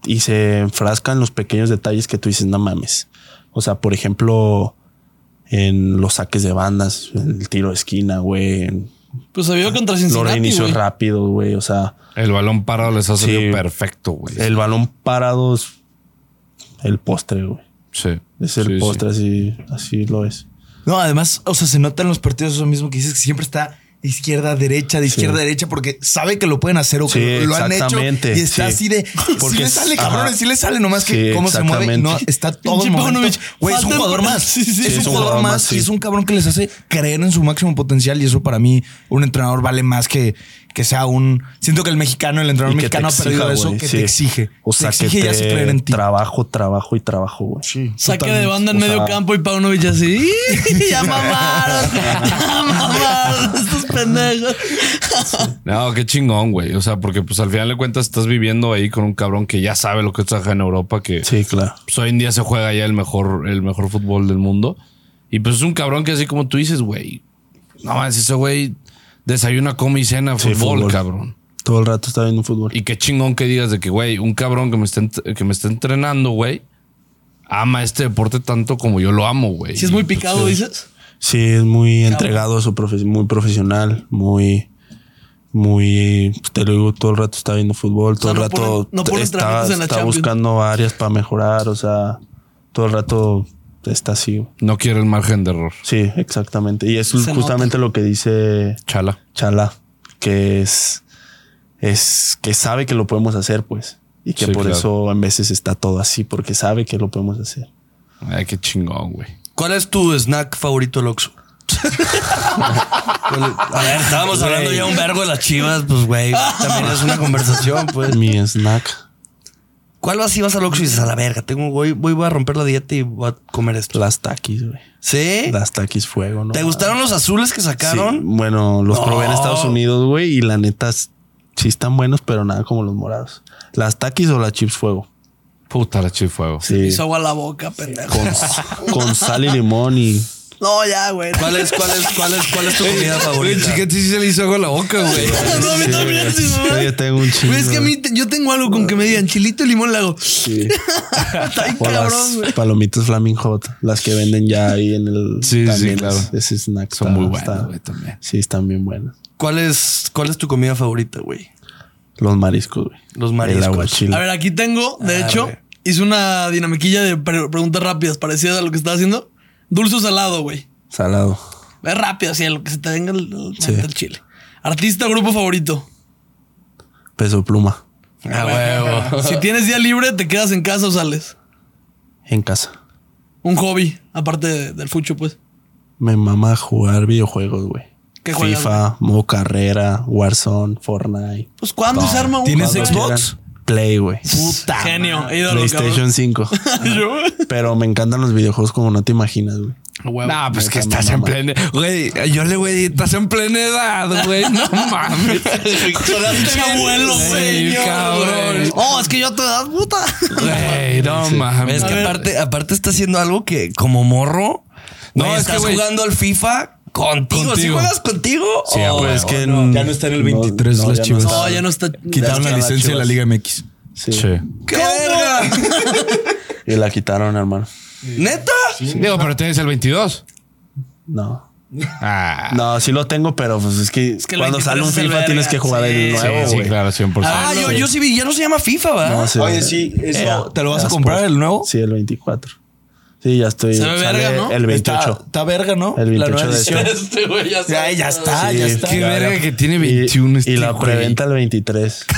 E: y se enfrasca en los pequeños detalles que tú dices, no mames. O sea, por ejemplo, en los saques de bandas, en el tiro de esquina, güey,
A: Pues se vio contra
E: los
A: Cincinnati,
E: reinicios
A: güey.
E: rápidos, güey. O sea,
D: El balón parado les ha salido
E: Sí.
D: perfecto, güey.
E: el balón parado es el postre, güey.
D: Sí.
E: Es el
D: Sí, sí.
E: postre, así, así lo es.
B: No, además, o sea, se nota en los partidos eso mismo que dices que siempre está de izquierda derecha, de izquierda a derecha, porque sabe que lo pueden hacer o que
E: Sí,
B: lo han hecho.
E: exactamente,
B: Y está
E: sí.
B: así de.
E: Porque
B: si le sale, cabrones, si le sale, nomás que
E: Sí,
B: cómo se mueve. No, está todo el momento. Güey, es un jugador más.
A: Sí, sí, sí.
B: Es un jugador más
E: sí.
B: y es un cabrón que les hace creer en su máximo potencial. Y eso para mí, un entrenador vale más que, que sea un. Siento que el mexicano, el entrenador
E: te
B: mexicano ha perdido
E: exija,
B: eso, que
E: sí.
B: te exige.
E: O
B: Te
E: sea, que
B: exige y hace creer en
E: te
B: ti.
E: trabajo, trabajo y trabajo, güey.
A: Saque de banda en
E: O
A: medio
E: sea-
A: campo y Paunovic así. ya mamaron. Ya mamaron estos pendejos.
D: No, qué chingón, güey. O sea, porque pues al final de cuentas estás viviendo ahí con un cabrón que ya sabe lo que es trabajar en Europa, que
E: Sí, claro.
D: pues, hoy en día se juega ya el mejor, el mejor fútbol del mundo. Y pues es un cabrón que así como tú dices, güey. No más, ese güey desayuna, come y cena
E: Sí,
D: fútbol,
E: fútbol.
D: cabrón.
E: Todo el rato está viendo fútbol.
D: Y qué chingón que digas de que, güey, un cabrón que me está, que me está entrenando, güey, ama este deporte tanto como yo lo amo, güey.
A: Si es muy picado, dices.
E: Sí, es muy entregado a su profesión, muy profesional, muy, muy, te lo digo, todo el rato está viendo fútbol, todo
A: sea,
E: el
A: no
E: rato
A: pone- no pone
E: está,
A: entrenamientos en la
E: está buscando áreas para mejorar, o sea, todo el rato está así. güey.
D: No quiere el margen de error.
E: Sí, exactamente. Y es
A: Se
E: justamente lo que dice
D: Chala.
E: Chala, que es, es que sabe que lo podemos hacer, pues. Y que
D: Sí,
E: por
D: claro.
E: eso en veces está todo así, porque sabe que lo podemos hacer.
D: Ay, qué chingón, güey.
C: ¿Cuál es tu snack favorito del Oxxo? A ver, estábamos hablando ya un vergo de las chivas, pues güey, también es una conversación, pues.
E: Mi snack,
C: ¿Cuál vas si vas al Oxxo y dices a la verga? Tengo, voy, voy, voy a romper la dieta y voy a comer esto.
E: las taquis, güey.
C: ¿Sí?
E: Las taquis fuego, ¿no?
C: ¿Te gustaron los azules que
E: Sí,
C: sacaron?
E: bueno, los probé en
C: No.
E: Estados Unidos, güey, y la neta sí están buenos, pero nada como los morados. ¿Las taquis o las chips fuego?
D: Puta la chifuego.
E: Sí.
A: Hizo agua a la boca, pendejo.
E: Con, con sal y limón y
A: No, ya, güey.
C: ¿Cuál es, cuál es, cuál es, cuál es tu comida favorita?
D: chiquete sí se le hizo algo a la boca, güey.
A: No, a mí también, sí,
E: Yo tengo un chingo.
A: Güey, es que a mí yo tengo algo con que me digan chilito y limón le hago.
E: Sí.
A: Cabrón,
E: las palomitas Flaming Hot, las que venden ya ahí en el.
D: Sí, sí,
E: también
D: claro.
E: es- Ese snack
D: Son
E: está-
D: muy güey, también.
E: Sí, están bien buenos.
C: ¿Cuál es, cuál es tu comida favorita, güey?
E: Los mariscos, güey.
C: Los mariscos.
E: El aguachile.
A: A ver, aquí tengo, de
C: Ah,
A: hecho, hice una dinamiquilla de pre- preguntas rápidas parecidas a lo que estaba haciendo. Dulce o salado, güey.
E: Salado.
A: Es rápido, así, a lo que se te venga el, el-
E: Sí.
A: el chile. Artista o grupo favorito.
E: Peso pluma.
C: A huevo.
A: Si tienes día libre, ¿te quedas en casa o sales?
E: En casa.
A: Un hobby, aparte de- del fucho, pues.
E: Me mama jugar videojuegos, güey.
A: ¿Qué juegas,
E: FIFA, modo carrera, Warzone, Fortnite.
A: Pues, ¿cuándo se arma un
B: ¿Tienes? Xbox?
E: Play, güey.
A: Puta. Genio. ídolo,
E: PlayStation 5.
A: Yo,
E: Pero me encantan los videojuegos como no te imaginas, güey.
A: Huevo.
D: No, pues que estás en plena. Güey, yo le güey, estás en plena edad, güey. No mames.
A: Sonaste abuelo, güey.
D: cabrón.
A: Oh, es que yo te das puta.
D: Güey, no mames.
C: Es que aparte, aparte está haciendo algo que como morro.
D: No, es que,
C: estás jugando al FIFA contigo. ¿Sí
D: Contigo.
C: juegas contigo?
D: Sí,
C: o-
D: güey,
E: es
C: o
E: que
C: no?
B: Ya no está en el 23
E: no,
B: las
E: ya no
B: chivas.
E: está.
A: No, ya no está.
B: Quitaron la licencia de la. Liga MX.
E: Sí.
D: Sí.
C: ¡Qué verga!
E: Y la quitaron, hermano.
C: ¿Neta?
D: Digo, pero tienes el 22.
E: No.
D: Ah.
E: No, sí lo tengo, pero pues es que,
A: que el
E: cuando
A: 23
E: sale un
A: es el
E: FIFA
A: verga.
E: tienes que jugar
A: Sí,
E: el
A: sí,
E: nuevo,
D: sí,
E: güey.
D: claro, 100%.
C: Ah, yo, yo sí vi. Ya no se llama FIFA, ¿va?
E: No, sí,
B: Oye, sí, eso,
E: Era-
B: ¿te lo vas a comprar
E: Sport.
B: el nuevo?
E: Sí, el 24. Sí, ya estoy.
A: Se ve
E: sale
A: verga, ¿no?
E: El
B: Está,
E: 28.
B: está verga, ¿no?
E: El
B: La
E: 28
B: nueva
E: de
B: edición.
A: Este güey ya
B: Ya, ya está,
E: Sí,
B: ya está.
D: Qué
E: ya,
D: verga
E: ya.
D: que tiene
E: Y-
D: 21 este
E: Y la
D: güey.
E: preventa el 23.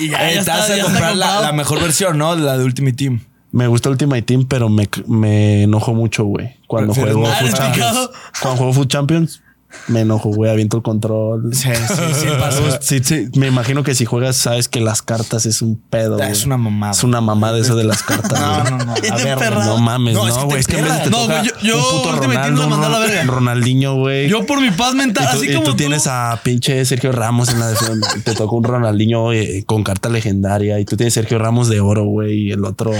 A: Y ya,
B: Ahí
A: ya
B: te vas
A: está,
B: a
A: ya está
B: comprar la,
A: comprado.
B: la mejor versión, ¿no? La de Ultimate Team.
E: Me gusta Ultimate Team, pero me, me enojo mucho, güey. Cuando juego
A: Ah,
E: Food Champions. Cuando juego Food Champions, me enojo, güey. Aviento el control.
B: Sí, sí, sí pasó.
E: Sí, sí, me imagino que si juegas, sabes que las cartas es un pedo.
B: Es
E: güey.
B: una mamada.
E: Es una mamada eso de las cartas.
B: No, no, no. A ver,
A: emperrado.
E: No mames,
B: No,
E: no,
B: que
E: güey.
B: te
E: Es que en vez de te
A: No,
E: toca
A: güey, yo- yo
E: un puto
A: Ultimate Team
E: Ronaldo,
A: lo mandé a la
E: Ron-
A: verga.
E: Ronaldinho, güey.
A: Yo por mi paz mental,
E: y tú,
A: así
E: y
A: como
E: tú tienes a pinche Sergio Ramos en la defensa. te toca un Ronaldinho eh, con carta legendaria y tú tienes Sergio Ramos de oro, güey, y el otro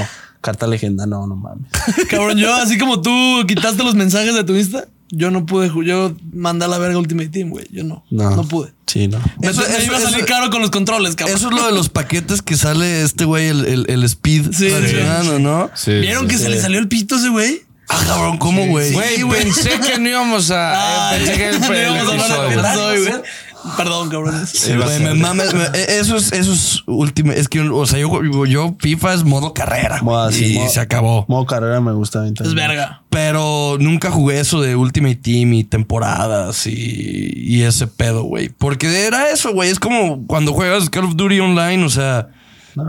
E: carta legendaria. No, no mames.
A: Cabrón, yo así como tú quitaste los mensajes de tu Insta, yo no pude, yo mandé a la verga Ultimate Team, güey. Yo no, no,
E: No.
A: pude.
E: Sí, no.
C: Eso-
A: iba a salir
C: eso-
A: caro con los controles, cabrón.
C: Eso es lo de los paquetes que sale este güey, el, el, el Speed
A: Sí,
C: mencionando, ¿no?
D: Sí,
A: ¿Vieron
D: sí,
A: que
D: sí.
A: se le salió el pito a ese güey?
C: Ah, cabrón, ¿cómo, güey?
D: Güey, pensé que no íbamos a.
A: Ay,
D: pensé que el,
A: no
D: el
A: íbamos a hablar de hoy, güey. Perdón, cabrón.
C: Sí, güey, me mames, me- eh, eso es, eso es último. Es que, o sea, yo, yo FIFA es modo carrera.
E: Modo así,
C: y
E: modo-
C: se acabó.
E: Modo carrera me gusta. a mí
A: Es verga.
C: Pero nunca jugué eso de Ultimate Team y temporadas y, y ese pedo, güey. Porque era eso, güey. Es como cuando juegas Call of Duty Online, o sea.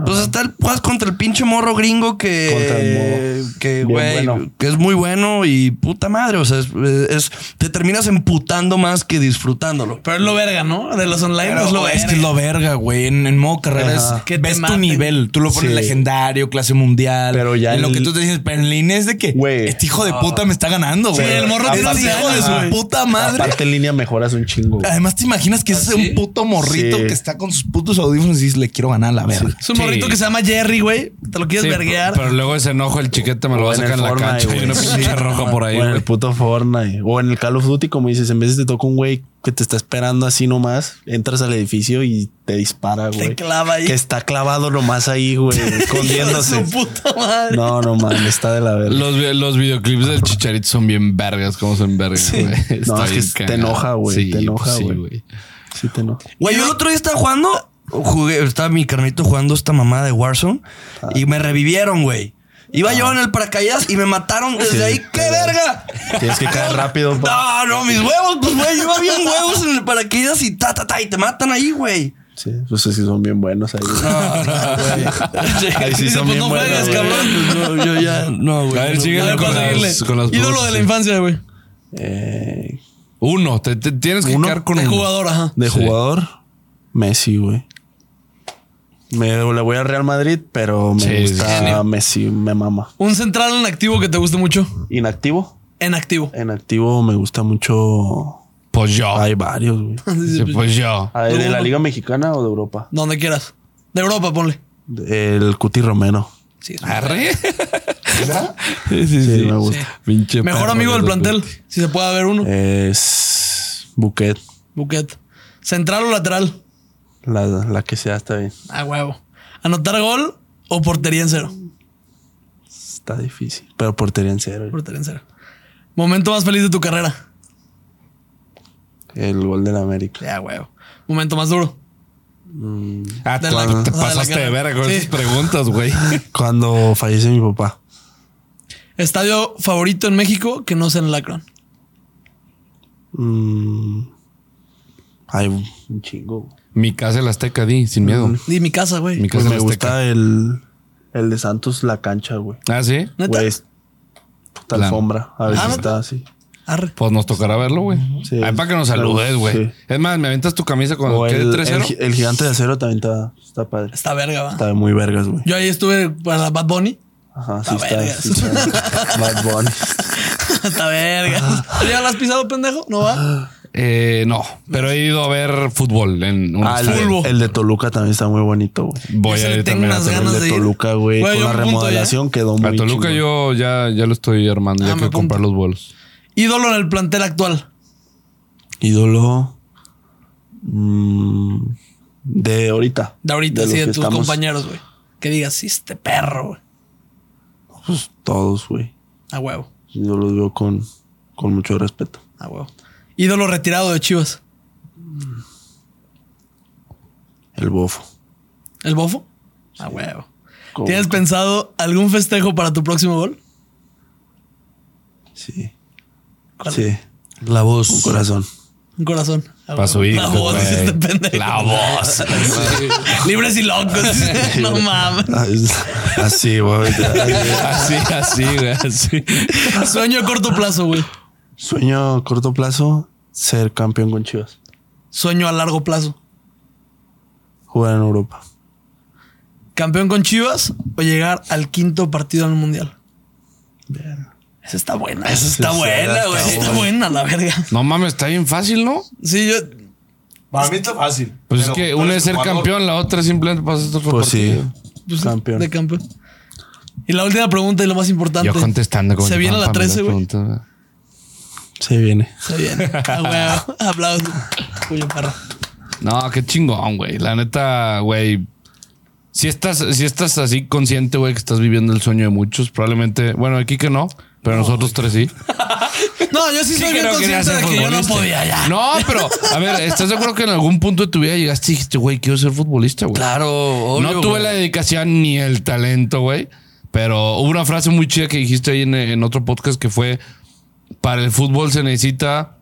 C: Pues hasta el, juegas contra el pinche morro gringo que.
E: Contra el modo.
C: Que,
E: Bien
C: güey.
E: bueno.
C: Que es muy bueno y puta madre. O sea, es, es- te terminas emputando más que disfrutándolo.
A: Pero es lo verga, ¿no? De los online
B: Pero,
A: es lo
B: es
A: verga.
B: que es lo verga, güey. En, en modo carrera es
A: Que
B: ves tu nivel. Tú lo pones
E: Sí.
B: legendario, clase mundial.
E: Pero ya
B: en lo
E: el-
B: que tú te dices, pero en línea es de que
E: Güey.
B: este hijo de puta me está ganando,
A: Sí,
B: güey.
A: el morro tiene 11
B: hijo de su puta madre.
E: Aparte en línea mejoras un chingo. güey.
B: Además, te imaginas que ese es un puto morrito
E: Sí.
B: que está con sus putos audífonos y dices, le quiero ganar a la verga.
A: Es un
D: Sí.
A: Morrito que se llama Jerry, güey. Te lo quieres
D: Sí,
A: verguear.
D: Pero luego ese enojo, el chiquete me lo va a sacar en la
E: Fortnite,
D: cancha.
E: güey.
D: Y una pinche
E: Sí.
D: roja por ahí,
E: O en
D: güey.
E: el puto Fortnite. O en el Call of Duty, como dices, en vez de te toca un güey que te está esperando así nomás, entras al edificio y te dispara, güey.
A: Te clava ahí.
E: Que está clavado nomás ahí, güey,
A: Hijo de
E: escondiéndose.
A: su puta madre.
E: No, no mames, está de la verga.
D: Los, vi- los videoclips del chicharito son bien vergas, como son vergas, güey. Está
E: No, es que
D: bien
E: te
D: cagado.
E: enoja, güey,
D: Sí,
E: te enoja,
D: pues sí,
E: güey.
D: güey.
E: Sí te enoja.
C: Güey, yo el otro día estaba jugando. Jugué, estaba mi carnito jugando esta mamá de Warzone y me revivieron, güey. Iba yo en el paracaídas y me mataron desde
E: Sí.
C: ahí. ¡Qué verga!
E: Tienes que caer rápido. pa-
C: No, no, mis huevos, pues, güey. Yo iba bien huevos en el paracaídas y ta, ta, ta, y te matan ahí, güey.
E: Sí, pues sí son bien buenos ahí. güey. Ahí sí
A: Dice,
E: son
A: pues
E: bien
A: no
E: buenos.
A: juegues,
E: güey.
A: cabrón.
C: No, yo ya, no, güey.
D: A ver,
C: no,
A: ver,
D: con las- con las
A: Ídolo de la
D: sí.
A: infancia, güey.
E: Eh,
D: Uno, te, te tienes que
E: Uno
D: quedar con
A: De jugador, ajá.
E: de
D: Sí.
E: jugador, Messi, güey. Me le voy al Real Madrid, pero me
D: Sí,
E: gusta. Messi, me mama.
A: Un central en activo que te guste mucho.
E: Inactivo.
A: En activo.
E: En activo me gusta mucho.
D: Pues yo.
E: Hay varios, güey.
D: Sí, pues yo.
E: A ver, ¿De la. Liga Mexicana o de Europa?
A: Donde quieras. De Europa, ponle.
E: El Cuti Romero.
A: Sí, es
D: Arre. Sí, sí,
E: Sí,
D: sí.
E: me gusta.
D: Pinche
A: Mejor amigo del plantel. Si se puede haber uno.
E: Es Buquet.
A: Buquet. Central o lateral.
E: La, la que sea está bien.
A: Ah, huevo. Anotar gol o portería en cero.
E: Está difícil. Pero portería en cero.
A: Portería en cero. Momento más feliz de tu carrera.
E: El gol del América.
A: Ya, huevo. Momento más duro.
D: Ah,
A: De
D: te,
A: la-
D: te pasaste de verga con
A: Sí.
D: esas preguntas, güey.
E: Cuando fallece mi papá.
A: Estadio favorito en México que no sea en el Akron.
E: Mm, hay un un chingo.
D: Mi casa el Azteca, di, sin miedo.
A: Di mi casa, güey.
D: Mi
E: Pues
D: casa
E: me
D: el Azteca.
E: gusta el, el de Santos, la cancha, güey.
D: Ah, sí.
A: ¿Neta?
E: Güey, es-
D: La-
E: alfombra. A veces
A: Ah,
E: está así.
A: Arre.
D: Pues nos tocará verlo, güey.
E: Sí.
D: Ay, para que nos saludes, güey.
E: Sí.
D: Es más, me aventas tu camisa cuando
E: O
D: quede
E: el,
D: 3-0.
E: el gi- el gigante de acero también está, está padre.
A: Está verga, va.
E: Está muy vergas, güey.
A: Yo ahí estuve para Bad Bunny.
E: Ajá, sí
A: Está
E: está.
A: vergas.
E: sí está. Bad Bunny.
A: Está verga. ¿Ya lo has pisado, pendejo? ¿No va?
D: Eh, no, pero he ido a ver fútbol en un
E: Ah, el, de- el de Toluca también está muy bonito, güey.
D: Voy a ir también a
A: unas
D: hacer-
A: ganas
E: El
A: de
E: de. Toluca, güey. Con la remodelación quedó muy
D: A Toluca
E: chingón.
D: yo ya, ya lo estoy armando,
A: Ah,
D: ya
A: me
D: que comprar los vuelos.
A: Ídolo en el plantel actual.
E: Ídolo. mm, de ahorita.
A: De ahorita,
E: los
A: sí, de tus
E: estamos
A: compañeros, güey. Que digas, sí, este perro, güey.
E: pues, todos, güey.
A: A huevo,
E: Yo los veo con, con mucho respeto.
A: a huevo. Ídolo retirado de Chivas.
E: El bofo.
A: ¿El bofo? A huevo.
E: ¿Cómo?
A: ¿Tienes pensado algún festejo para tu próximo gol?
E: Sí.
A: ¿Cuál?
E: Sí.
C: La voz.
E: Un corazón.
A: Un corazón.
D: Para
A: huevo.
D: su hijo,
A: La voz, este pendejo.
D: La voz.
A: Libres y locos. no mames.
E: Ah, Así, güey.
D: así, así, güey, así.
A: Sueño a corto plazo, güey.
E: Sueño a corto plazo, ser campeón con Chivas.
A: Sueño a largo plazo.
E: Jugar en Europa.
A: ¿Campeón con Chivas o llegar al quinto partido en el Mundial? Esa está buena. Esa está
E: Sí,
A: buena,
E: está
A: güey. Está
E: buena.
A: buena la verga.
D: No mames, está bien fácil, ¿no?
A: Sí, yo...
B: Para mí está fácil.
D: Pues es que una es ser
B: jugador.
D: campeón, la otra es simplemente pasar otro
E: Pues sí.
D: partido.
A: pues,
E: Campeón.
A: De campeón. Y la última pregunta y lo más importante.
D: Yo contestando como
A: Se viene la 13,
D: familias
A: güey.
E: Se viene.
A: Se viene. A huevo. Aplausos.
D: No, qué chingón, güey. La neta, güey. Si estás, si estás así consciente, güey, que estás viviendo el sueño de muchos, probablemente, bueno, aquí que no, pero nosotros tres sí.
A: No, yo sí soy bien consciente de que yo no podía ya.
D: No, pero, a ver, ¿estás de acuerdo que en algún punto de tu vida llegaste y dijiste, güey, quiero ser futbolista, güey?
C: Claro, obvio,
D: No tuve
C: güey.
D: la dedicación ni el talento, güey. Pero hubo una frase muy chida que dijiste ahí en, en otro podcast que fue: Para el fútbol se necesita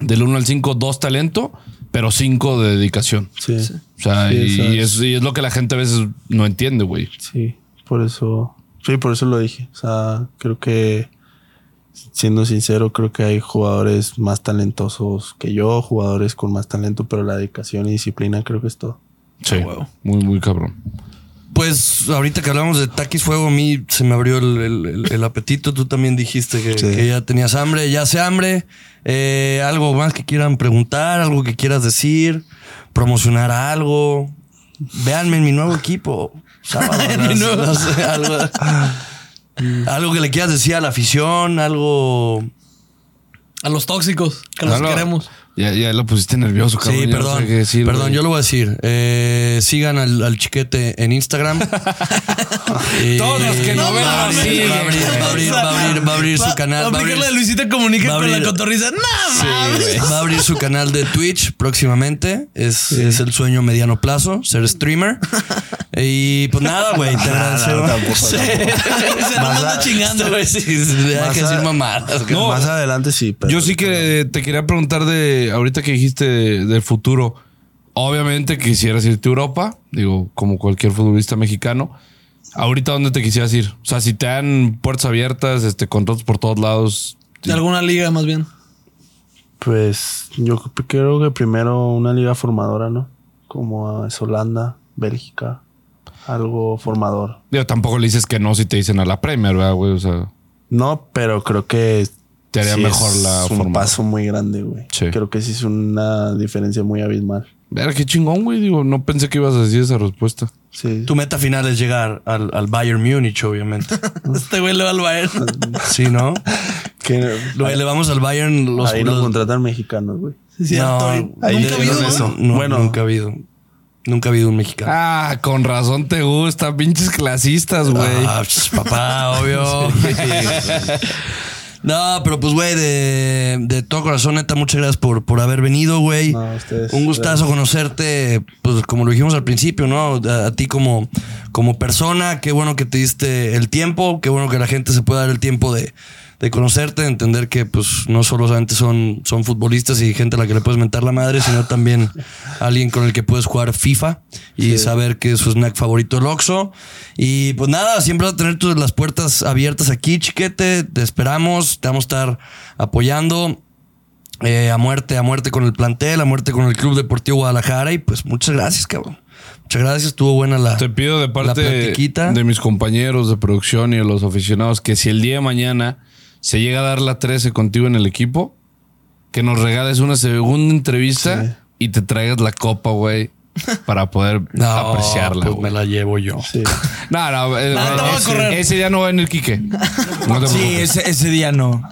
D: del 1 al 5 dos talento, pero cinco de dedicación.
E: Sí.
D: O sea,
E: Sí,
D: y,
E: es.
D: es, y es lo que la gente a veces no entiende, güey.
E: Sí. Por eso. Sí, por eso lo dije. O sea, creo que. Siendo sincero, creo que hay jugadores más talentosos que yo, jugadores con más talento, pero la dedicación y disciplina creo que es todo.
D: Sí.
A: huevo.
D: Muy, muy cabrón.
C: Pues ahorita que hablamos de Taquis Fuego, a mí se me abrió el, el- el- el apetito. Tú también dijiste que,
E: Sí.
C: que ya tenías hambre. Ya hace hambre. Eh, algo más que quieran preguntar, algo que quieras decir, promocionar algo. Véanme en mi nuevo equipo. Sábado, las-
A: nuevo-
C: sé, algo, algo que le quieras decir a la afición, algo.
A: A los tóxicos, que los
D: No, no,
A: queremos.
D: Ya, ya lo pusiste nervioso, cabrón.
C: Sí,
D: no
C: perdón.
D: sé qué decir,
C: perdón,
D: güey.
C: yo lo voy a decir. Eh, sigan al, al chiquete en Instagram.
D: Todos los que no
C: va
D: ven,
C: a abrir,
D: siguen.
C: va a abrir, va a abrir, va a abrir, va a abrir su canal.
A: Va a
C: abrir,
A: la Luisita Comunica
C: va a
A: con la
C: abrir-
A: cotorriza. No,
C: va a abrir su canal de Twitch próximamente. Es, es el sueño mediano plazo, ser streamer. y pues nada, güey, te Sí.
A: Se nos anda chingando.
C: Güey sí, sí, hay
E: Más
C: que
E: a-
C: decir mamadas.
E: Más adelante sí, pero.
D: Yo sí que te quería preguntar de ahorita que dijiste de- del futuro. Obviamente quisieras irte a Europa, digo, como cualquier futbolista mexicano. Ahorita, ¿dónde te quisieras ir? O sea, si te dan puertas abiertas, este, contratos por todos lados.
A: De alguna liga, más bien.
E: Pues yo creo que primero una liga formadora, ¿no? Como es Holanda, Bélgica, algo formador.
D: Digo, tampoco le dices que no si te dicen a la Premier, ¿verdad, güey? O sea,
E: No, pero creo que
D: Te haría
E: sí
D: mejor
E: es
D: la
E: un
D: formadora.
E: paso muy grande, güey.
D: Sí.
E: Creo que sí es una diferencia muy abismal.
D: ver qué chingón, güey. Digo, no pensé que ibas a decir esa respuesta.
E: Sí.
C: Tu meta final es llegar al, al Bayern Múnich, obviamente.
A: Este güey le va al Bayern.
C: Sí, ¿no?
E: Que,
C: Güey, le vamos al Bayern los,
E: ahí nos
C: los-
E: contratan mexicanos, güey.
A: Sí, sí,
C: No,
E: ahí
A: Nunca ha habido, ¿no?
E: eso.
C: No,
E: Bueno.
C: nunca ha habido. Nunca ha habido un mexicano.
D: Ah, con razón te gusta, pinches clasistas, güey.
C: Ah, papá, obvio. No, pero pues, güey, de, de todo corazón, neta, muchas gracias por, por haber venido, güey.
E: No, ustedes-
C: Un gustazo conocerte, pues como lo dijimos al principio, ¿no? A, a ti como, como persona, qué bueno que te diste el tiempo, qué bueno que la gente se pueda dar el tiempo de, de conocerte, de entender que pues no solo solamente son, son futbolistas y gente a la que le puedes mentar la madre, sino también alguien con el que puedes jugar FIFA y saber que es su snack favorito el Oxxo. Y pues nada, siempre vas a tener tus, las puertas abiertas aquí, chiquete. Te esperamos, te vamos a estar apoyando. eh, a muerte, a muerte con el plantel, a muerte con el Club Deportivo Guadalajara. Y pues muchas gracias, cabrón. Muchas gracias, estuvo buena la.
D: Te pido de parte de mis compañeros de producción y de los aficionados que si el día de mañana se llega a dar la 13 contigo en el equipo, que nos regales una segunda entrevista
E: Sí.
D: y te traigas la copa, güey, para poder
C: No,
D: apreciarla.
C: pues me la llevo yo.
E: Sí.
D: No, no, eh,
A: No, a
D: ese,
A: correr.
D: ese día no va a venir Quique. No te
B: Sí, ese, ese día no.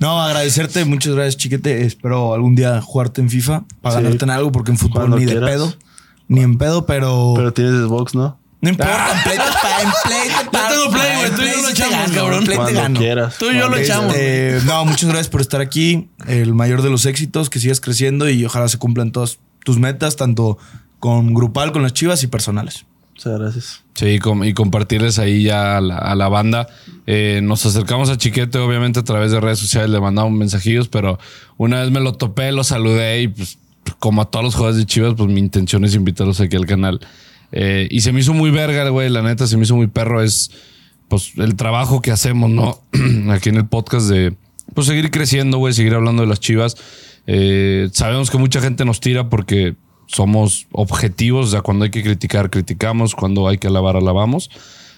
B: No, agradecerte, muchas gracias, chiquete. Espero algún día jugarte en FIFA para
E: Sí.
B: ganarte en algo, porque en fútbol
E: Cuando
B: ni de pedo. Ni en pedo, pero.
E: Pero tienes Xbox, ¿no?
B: No importa, en play en play te pa-
A: tengo play, güey, tú y yo lo echamos, cabrón.
B: play te
E: Cuando
B: gano.
E: quieras.
A: Tú y yo lo echamos.
B: Este, no, muchas gracias por estar aquí. El mayor de los éxitos, que sigas creciendo y ojalá se cumplan todas tus metas, tanto con grupal, con las chivas y personales.
E: Muchas gracias.
D: Sí, y compartirles ahí ya a la, a la banda. Eh, nos acercamos a Chiquete, obviamente, a través de redes sociales, le mandamos mensajillos, pero una vez me lo topé, lo saludé y pues, como a todos los jugadores de Chivas, pues mi intención es invitarlos aquí al canal. Eh, y se me hizo muy verga, güey, la neta, se me hizo muy perro. Es pues el trabajo que hacemos, ¿no? aquí en el podcast de pues seguir creciendo, güey, seguir hablando de las Chivas. Eh, sabemos que mucha gente nos tira porque somos objetivos, o sea, cuando hay que criticar, criticamos, cuando hay que alabar, alabamos.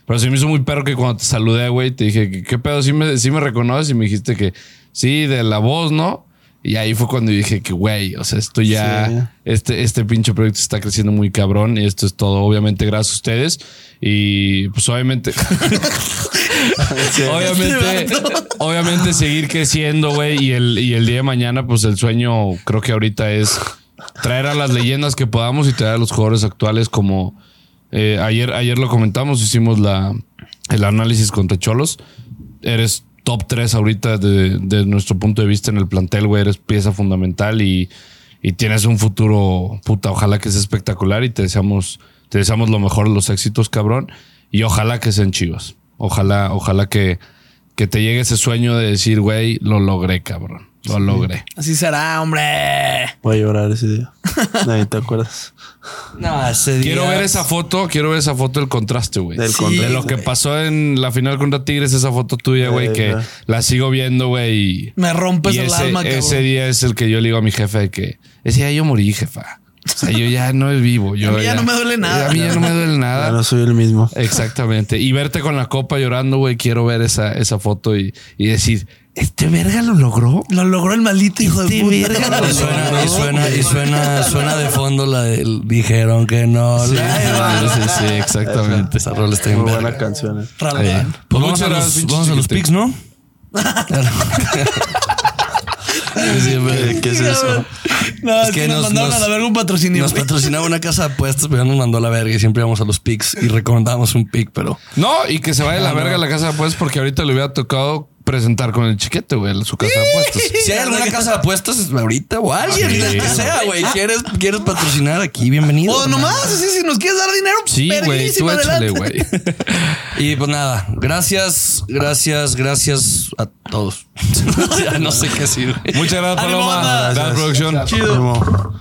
D: Pero se me hizo muy perro que cuando te saludé, güey, te dije, ¿qué, pedo? ¿Sí me, sí me reconoces? Y me dijiste que sí, de la voz, ¿no? Y ahí fue cuando dije que, güey, o sea, esto ya,
E: Sí.
D: este, este pinche proyecto está creciendo muy cabrón y esto es todo, obviamente, gracias a ustedes. Y pues obviamente, obviamente, obviamente seguir creciendo, güey. Y el, y el día de mañana, pues el sueño creo que ahorita es traer a las leyendas que podamos y traer a los jugadores actuales como eh, ayer, ayer lo comentamos, hicimos la, el análisis contra Cholos. Eres top 3 ahorita de, de nuestro punto de vista en el plantel, güey. Eres pieza fundamental y, y tienes un futuro, puta, ojalá que sea espectacular y te deseamos, te deseamos lo mejor, los éxitos, cabrón. Y ojalá que sean chivas. Ojalá, ojalá que, que te llegue ese sueño de decir, güey, lo logré, cabrón. Lo logré.
A: Así será, hombre.
E: Voy a llorar ese día. Nadie te acuerdas.
C: No, ese día.
D: Quiero ver esa foto, quiero ver esa foto del contraste, güey.
E: Del
A: Sí,
E: contraste.
D: De lo que pasó en la final contra Tigres, esa foto tuya, güey,
E: Eh,
D: que
E: ya.
D: la sigo viendo, güey.
A: Me rompes
D: Y
A: el
D: ese,
A: alma, cabrón.
D: ese día es el que yo le digo a mi jefe de que ese día yo morí, jefa. O sea, yo ya no es vivo. Yo
A: A mí ya no me duele nada.
D: A mí ya no me duele nada.
E: Ya no soy el mismo.
D: Exactamente. Y verte con la copa llorando, güey. Quiero ver esa, esa foto y, y decir, ¿este verga lo logró?
A: Lo logró el maldito hijo de puta.
C: Y suena, y suena, y suena, suena de fondo la del dijeron que no.
D: Sí,
C: la-
D: sí, sí, exactamente.
C: Esa rola está en
E: Muy canciones.
A: Ralón.
D: Bien.
C: Pues vamos a los, vamos a los
D: chiquete.
C: pics, ¿no?
E: Eh, ¿Qué es eso?
A: No, es que, nos,
C: nos-
A: mandaron
C: nos-
A: a la verga un patrocinio.
C: Nos patrocinaba una casa de apuestas, pero ya nos mandó a la verga y siempre íbamos a los pics y recomendábamos un pic, pero
D: No, y que se vaya a la verga a la casa de apuestas porque ahorita le hubiera tocado presentar con el chiquete, güey, su casa de apuestas.
C: si hay alguna casa de apuestas ahorita o alguien,
D: Sí.
C: el que sea, güey, quieres, quieres patrocinar aquí, bienvenido.
A: O nomás, así, si nos quieres dar dinero,
D: Sí, güey, tú
A: verguísima,
D: échale,
A: adelante.
D: güey.
C: Y pues nada, gracias, gracias, gracias a todos. ya no sé qué decir. güey.
D: Muchas gracias,
A: Ánimo,
D: Paloma.
A: banda.
D: Gracias, producción.
A: Chido.
E: Ánimo.